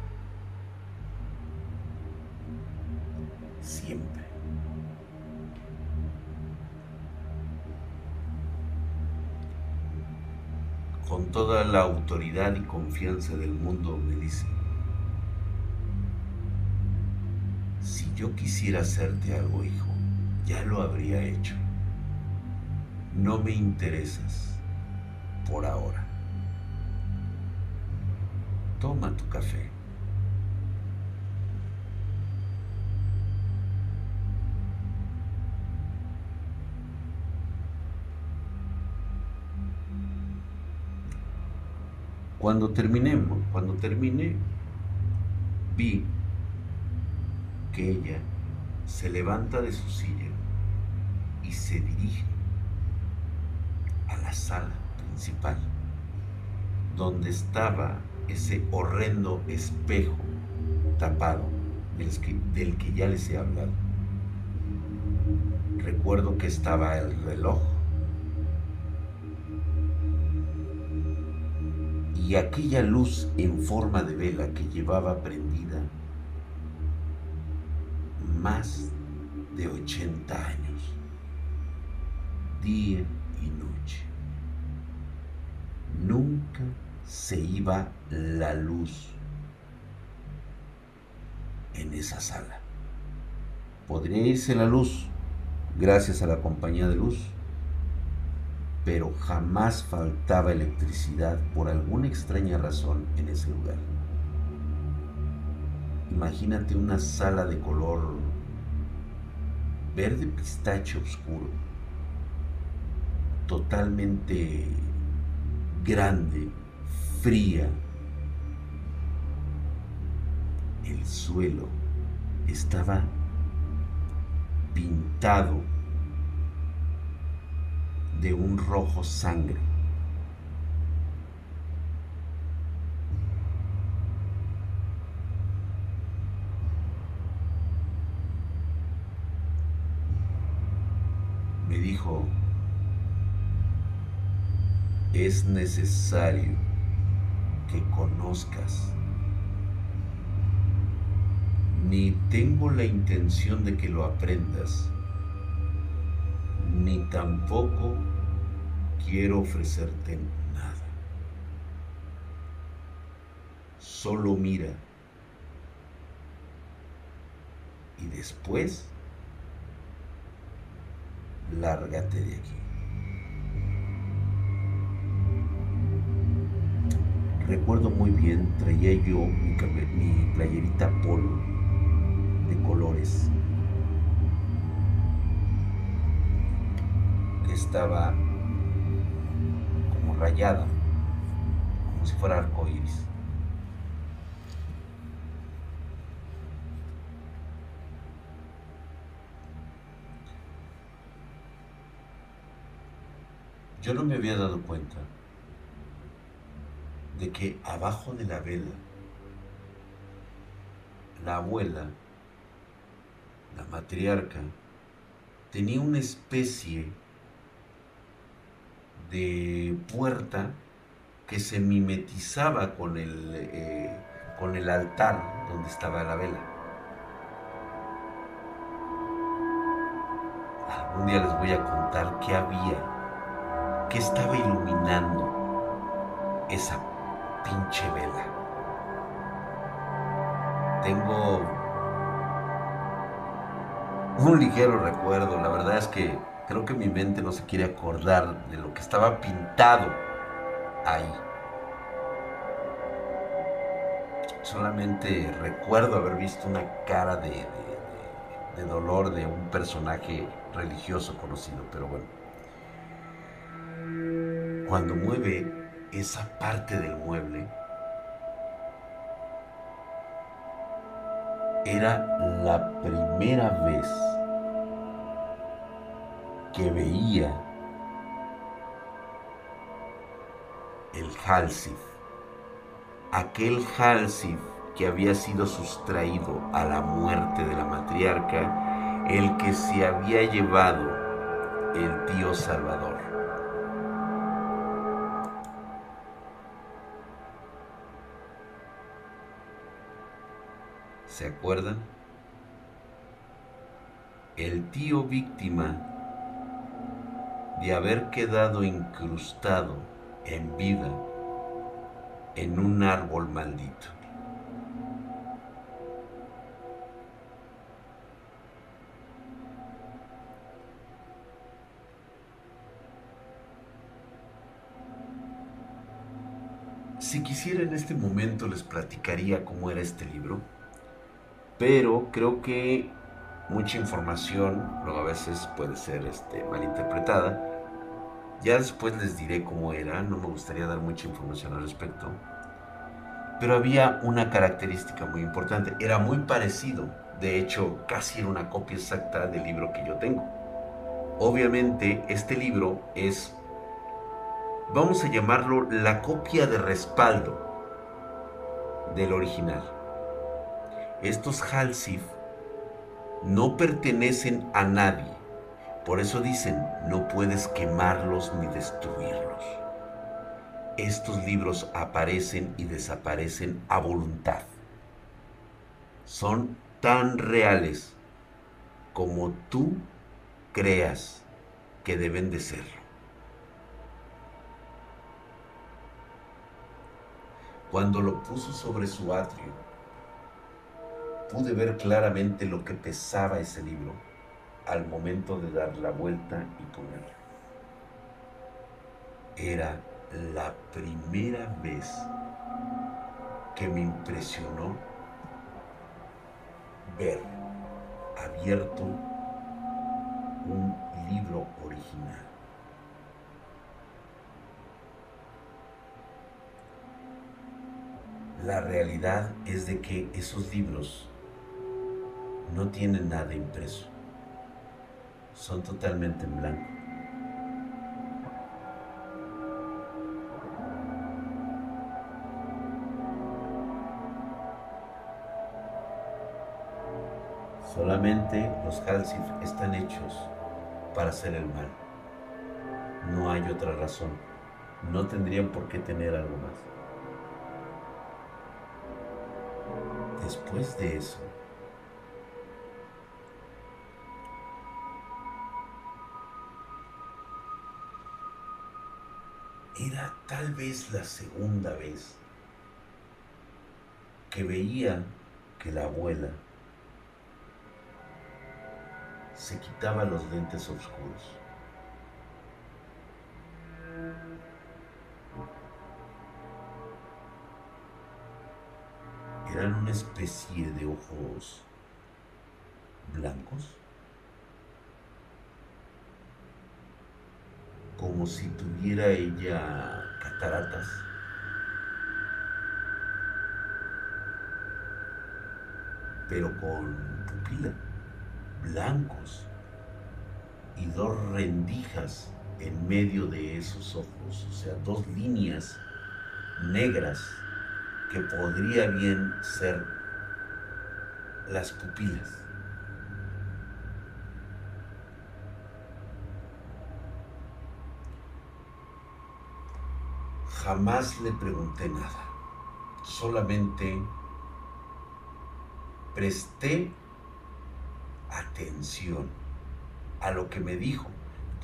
Con toda la autoridad y confianza del mundo, me dice, si yo quisiera hacerte algo, hijo, ya lo habría hecho. No me interesas por ahora. Toma tu café. Cuando terminemos, cuando terminé, vi que ella se levanta de su silla y se dirige a la sala principal, donde estaba ese horrendo espejo tapado del que, del que ya les he hablado. Recuerdo que estaba el reloj y aquella luz en forma de vela que llevaba prendida más de 80 años, día y noche. Nunca se iba la luz en esa sala. Podría irse la luz gracias a la compañía de luz, pero jamás faltaba electricidad por alguna extraña razón en ese lugar. Imagínate una sala de color verde pistache oscuro, totalmente grande, fría. El suelo estaba pintado de un rojo sangre. Me dijo, es necesario que conozcas. Ni tengo la intención de que lo aprendas ni tampoco quiero ofrecerte nada. Solo mira y después lárgate de aquí. Recuerdo muy bien, traía yo mi, playerita polo de colores que estaba rayada, como si fuera arcoíris. Yo no me había dado cuenta de que abajo de la vela, la abuela, la matriarca, tenía una especie de puerta que se mimetizaba con el, eh, con el altar donde estaba la vela. Algún día les voy a contar qué había, qué estaba iluminando esa pinche vela. Tengo un ligero recuerdo, la verdad es que creo que mi mente no se quiere acordar de lo que estaba pintado ahí. Solamente recuerdo haber visto una cara de, de dolor de un personaje religioso conocido, pero bueno. Cuando mueve esa parte del mueble era la primera vez que veía el Halsif, aquel Halsif que había sido sustraído a la muerte de la matriarca, el que se había llevado el tío Salvador. ¿Se acuerdan? El tío víctima de haber quedado incrustado en vida en un árbol maldito. Si quisiera en este momento les platicaría cómo era este libro pero creo que mucha información luego a veces puede ser este, malinterpretada. Ya después les diré cómo era, no me gustaría dar mucha información al respecto. Pero había una característica muy importante, era muy parecido, de hecho casi era una copia exacta del libro que yo tengo. Obviamente este libro es, vamos a llamarlo la copia de respaldo del original. Estos Halsif no pertenecen a nadie. Por eso dicen, no puedes quemarlos ni destruirlos. Estos libros aparecen y desaparecen a voluntad. Son tan reales como tú creas que deben de serlo. Cuando lo puso sobre su atrio, pude ver claramente lo que pesaba ese libro al momento de dar la vuelta y ponerlo. Era la primera vez que me impresionó ver abierto un libro original. La realidad es de que esos libros no tienen nada impreso. Son totalmente en blanco. Solamente los Halsif están hechos para hacer el mal. No hay otra razón. No tendrían por qué tener algo más. Después de eso, tal vez la segunda vez que veía que la abuela se quitaba los lentes oscuros. Eran una especie de ojos blancos, como si tuviera ella cataratas. pero con pupila, blancos y dos rendijas en medio de esos ojos, o sea, dos líneas negras que podría bien ser las pupilas. Jamás le pregunté nada, solamente presté atención a lo que me dijo.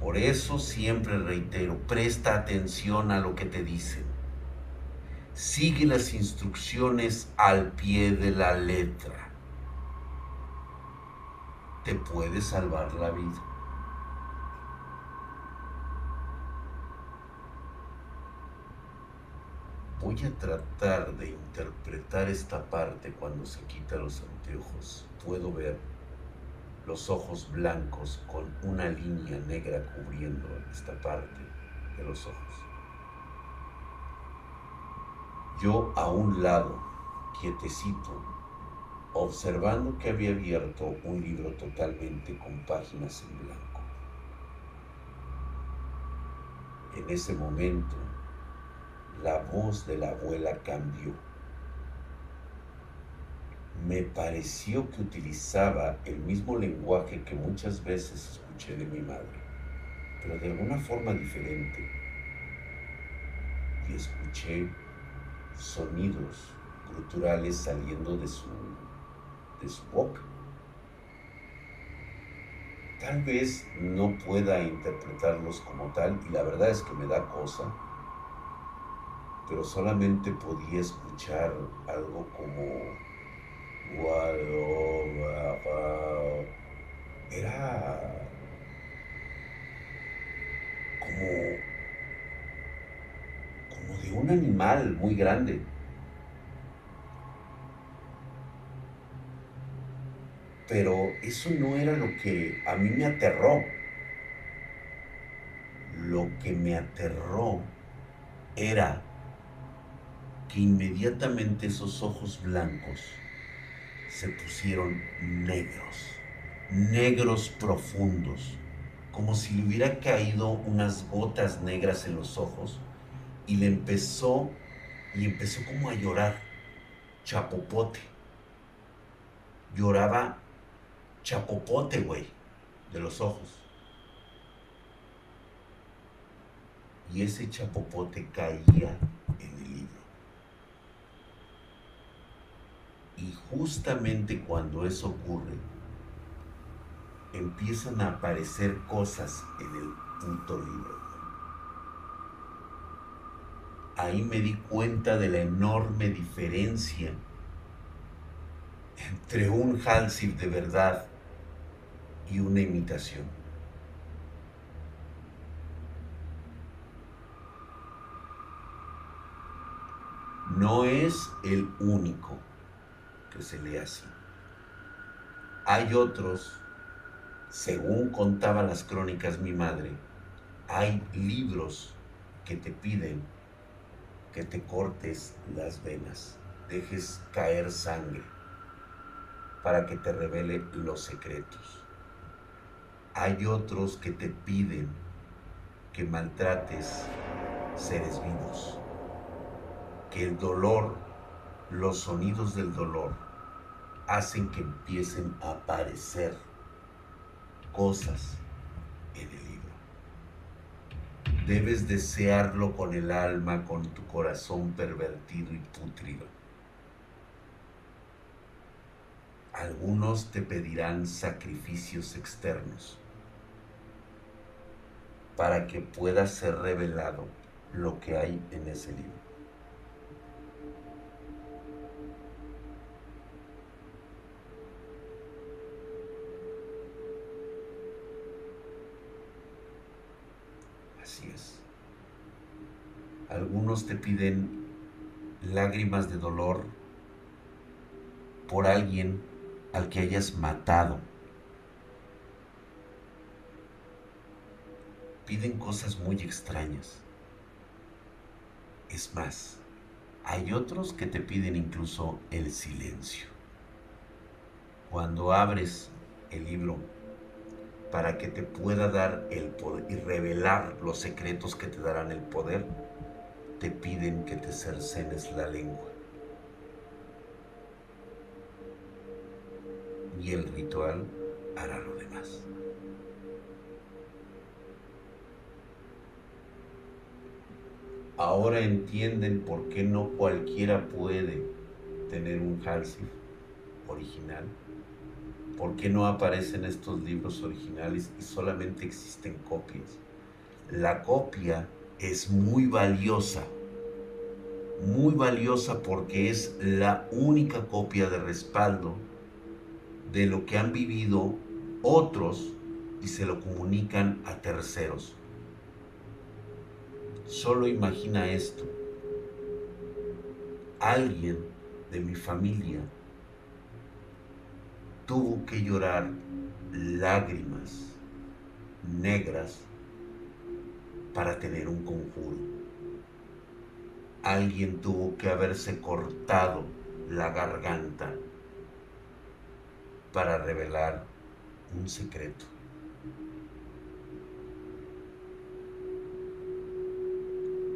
Por eso siempre reitero, presta atención a lo que te dicen. Sigue las instrucciones al pie de la letra. Te puede salvar la vida. Voy a tratar de interpretar esta parte cuando se quita los anteojos. Puedo ver los ojos blancos con una línea negra cubriendo esta parte de los ojos. Yo a un lado, quietecito, observando que había abierto un libro totalmente con páginas en blanco. En ese momento, la voz de la abuela cambió. Me pareció que utilizaba el mismo lenguaje que muchas veces escuché de mi madre, pero de alguna forma diferente. Y escuché sonidos culturales saliendo de su, de su boca. Tal vez no pueda interpretarlos como tal, y la verdad es que me da cosa, pero solamente podía escuchar algo como era como como de un animal muy grande. Pero eso no era lo que a mí me aterró. Lo que me aterró era que inmediatamente esos ojos blancos se pusieron negros, negros profundos, como si le hubiera caído unas gotas negras en los ojos y le empezó y empezó como a llorar chapopote. Lloraba chapopote, güey, de los ojos. Y ese chapopote caía en el libro. Y justamente cuando eso ocurre, empiezan a aparecer cosas en el punto libro. Ahí me di cuenta de la enorme diferencia entre un Halsif de verdad y una imitación. No es el único que se lee así. Hay otros, según contaban las crónicas mi madre, hay libros que te piden que te cortes las venas, dejes caer sangre para que te revele los secretos. Hay otros que te piden que maltrates seres vivos, que el dolor, los sonidos del dolor, hacen que empiecen a aparecer cosas en el libro. Debes desearlo con el alma, con tu corazón pervertido y putrido. Algunos te pedirán sacrificios externos para que pueda ser revelado lo que hay en ese libro. Algunos te piden lágrimas de dolor por alguien al que hayas matado. Piden cosas muy extrañas. Es más, hay otros que te piden incluso el silencio. Cuando abres el libro para que te pueda dar el poder y revelar los secretos que te darán el poder, te piden que te cercenes la lengua. Y el ritual hará lo demás. Ahora entienden por qué no cualquiera puede tener un Halsey original. ¿Por qué no aparecen estos libros originales y solamente existen copias? La copia es muy valiosa, muy valiosa porque es la única copia de respaldo de lo que han vivido otros y se lo comunican a terceros. Solo imagina esto. Alguien de mi familia tuvo que llorar lágrimas negras para tener un conjuro. Alguien tuvo que haberse cortado la garganta para revelar un secreto.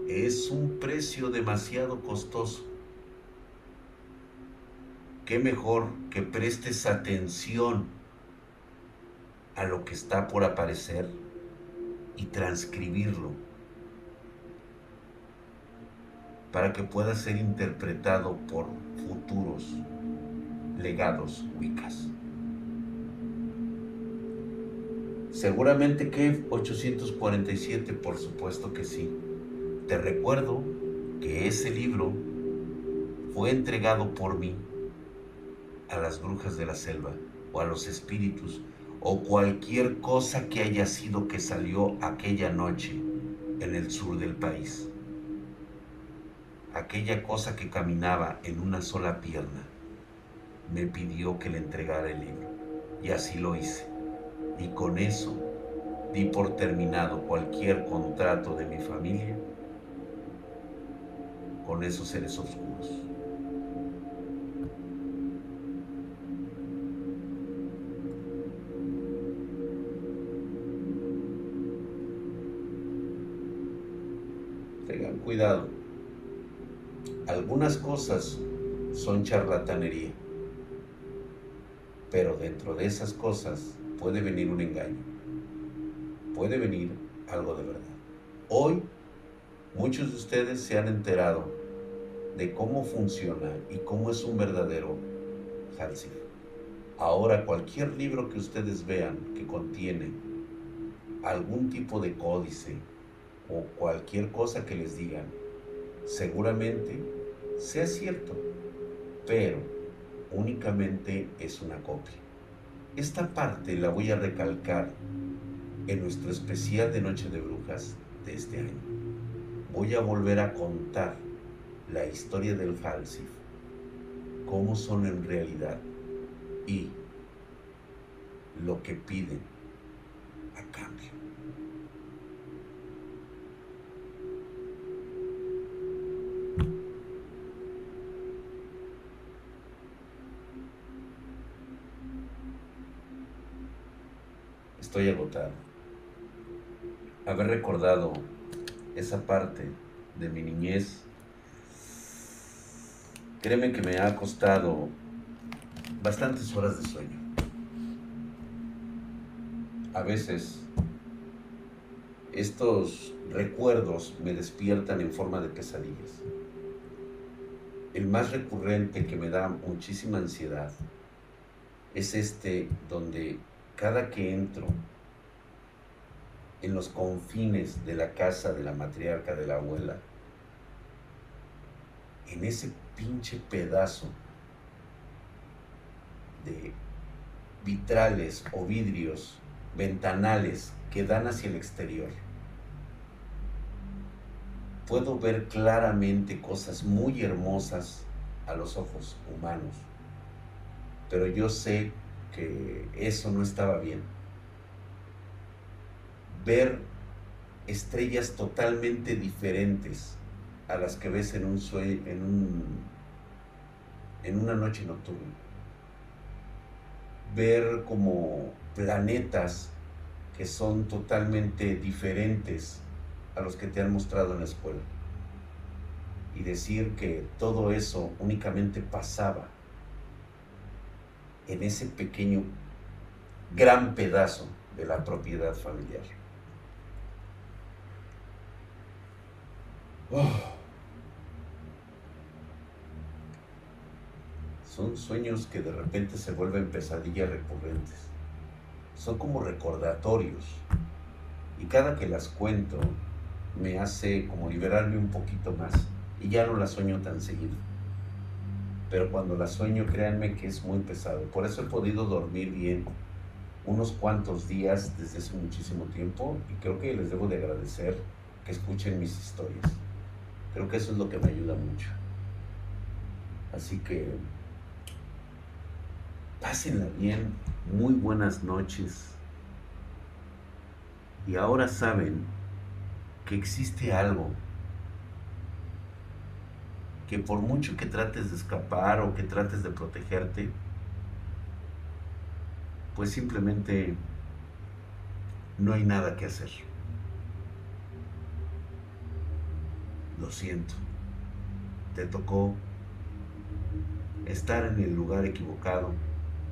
es un precio demasiado costoso. Qué mejor que prestes atención a lo que está por aparecer y transcribirlo para que pueda ser interpretado por futuros legados Wiccas. Seguramente que 847, por supuesto que sí. Te recuerdo que ese libro fue entregado por mí a las brujas de la selva o a los espíritus o cualquier cosa que haya sido que salió aquella noche en el sur del país. Aquella cosa que caminaba en una sola pierna me pidió que le entregara el libro y así lo hice. Y con eso di por terminado cualquier contrato de mi familia con esos seres oscuros. Cuidado. Algunas cosas son charlatanería, pero dentro de esas cosas puede venir un engaño, puede venir algo de verdad. Hoy Muchos de ustedes se han enterado de cómo funciona y cómo es un verdadero Halsif. Ahora cualquier libro que ustedes vean que contiene algún tipo de códice o cualquier cosa que les digan, seguramente sea cierto, pero únicamente es una copia. Esta parte la voy a recalcar en nuestro especial de Noche de Brujas de este año voy a volver a contar la historia del Falsif, cómo son en realidad y lo que piden a cambio. Estoy agotado. Haber recordado esa parte de mi niñez, créeme que me ha costado bastantes horas de sueño. A veces estos recuerdos me despiertan en forma de pesadillas. El más recurrente que me da muchísima ansiedad es este donde cada que entro en los confines de la casa de la matriarca de la abuela, en ese pinche pedazo de vitrales o vidrios, ventanales que dan hacia el exterior, puedo ver claramente cosas muy hermosas a los ojos humanos, pero yo sé que eso no estaba bien ver estrellas totalmente diferentes a las que ves en un sueño, en un en una noche nocturna. Ver como planetas que son totalmente diferentes a los que te han mostrado en la escuela. Y decir que todo eso únicamente pasaba en ese pequeño, gran pedazo de la propiedad familiar. Oh. Son sueños que de repente se vuelven pesadillas recurrentes. Son como recordatorios. Y cada que las cuento me hace como liberarme un poquito más. Y ya no las sueño tan seguido. Pero cuando las sueño, créanme que es muy pesado. Por eso he podido dormir bien unos cuantos días desde hace muchísimo tiempo. Y creo que les debo de agradecer que escuchen mis historias. Creo que eso es lo que me ayuda mucho. Así que pásenla bien, muy buenas noches. Y ahora saben que existe algo que por mucho que trates de escapar o que trates de protegerte, pues simplemente no hay nada que hacer. Lo siento. Te tocó estar en el lugar equivocado,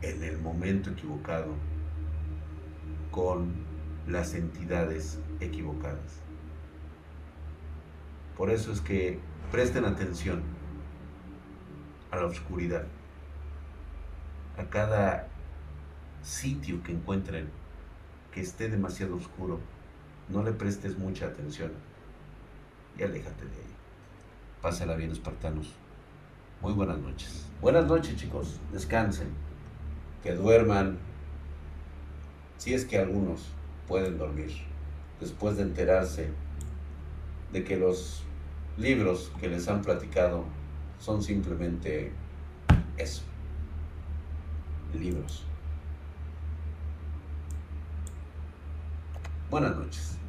en el momento equivocado, con las entidades equivocadas. Por eso es que presten atención a la oscuridad, a cada sitio que encuentren que esté demasiado oscuro, no le prestes mucha atención y aléjate de ahí. Pásala bien, espartanos. Muy buenas noches. Buenas noches, chicos. Descansen. Que duerman. Si es que algunos pueden dormir después de enterarse de que los libros que les han platicado son simplemente eso. Libros. Buenas noches.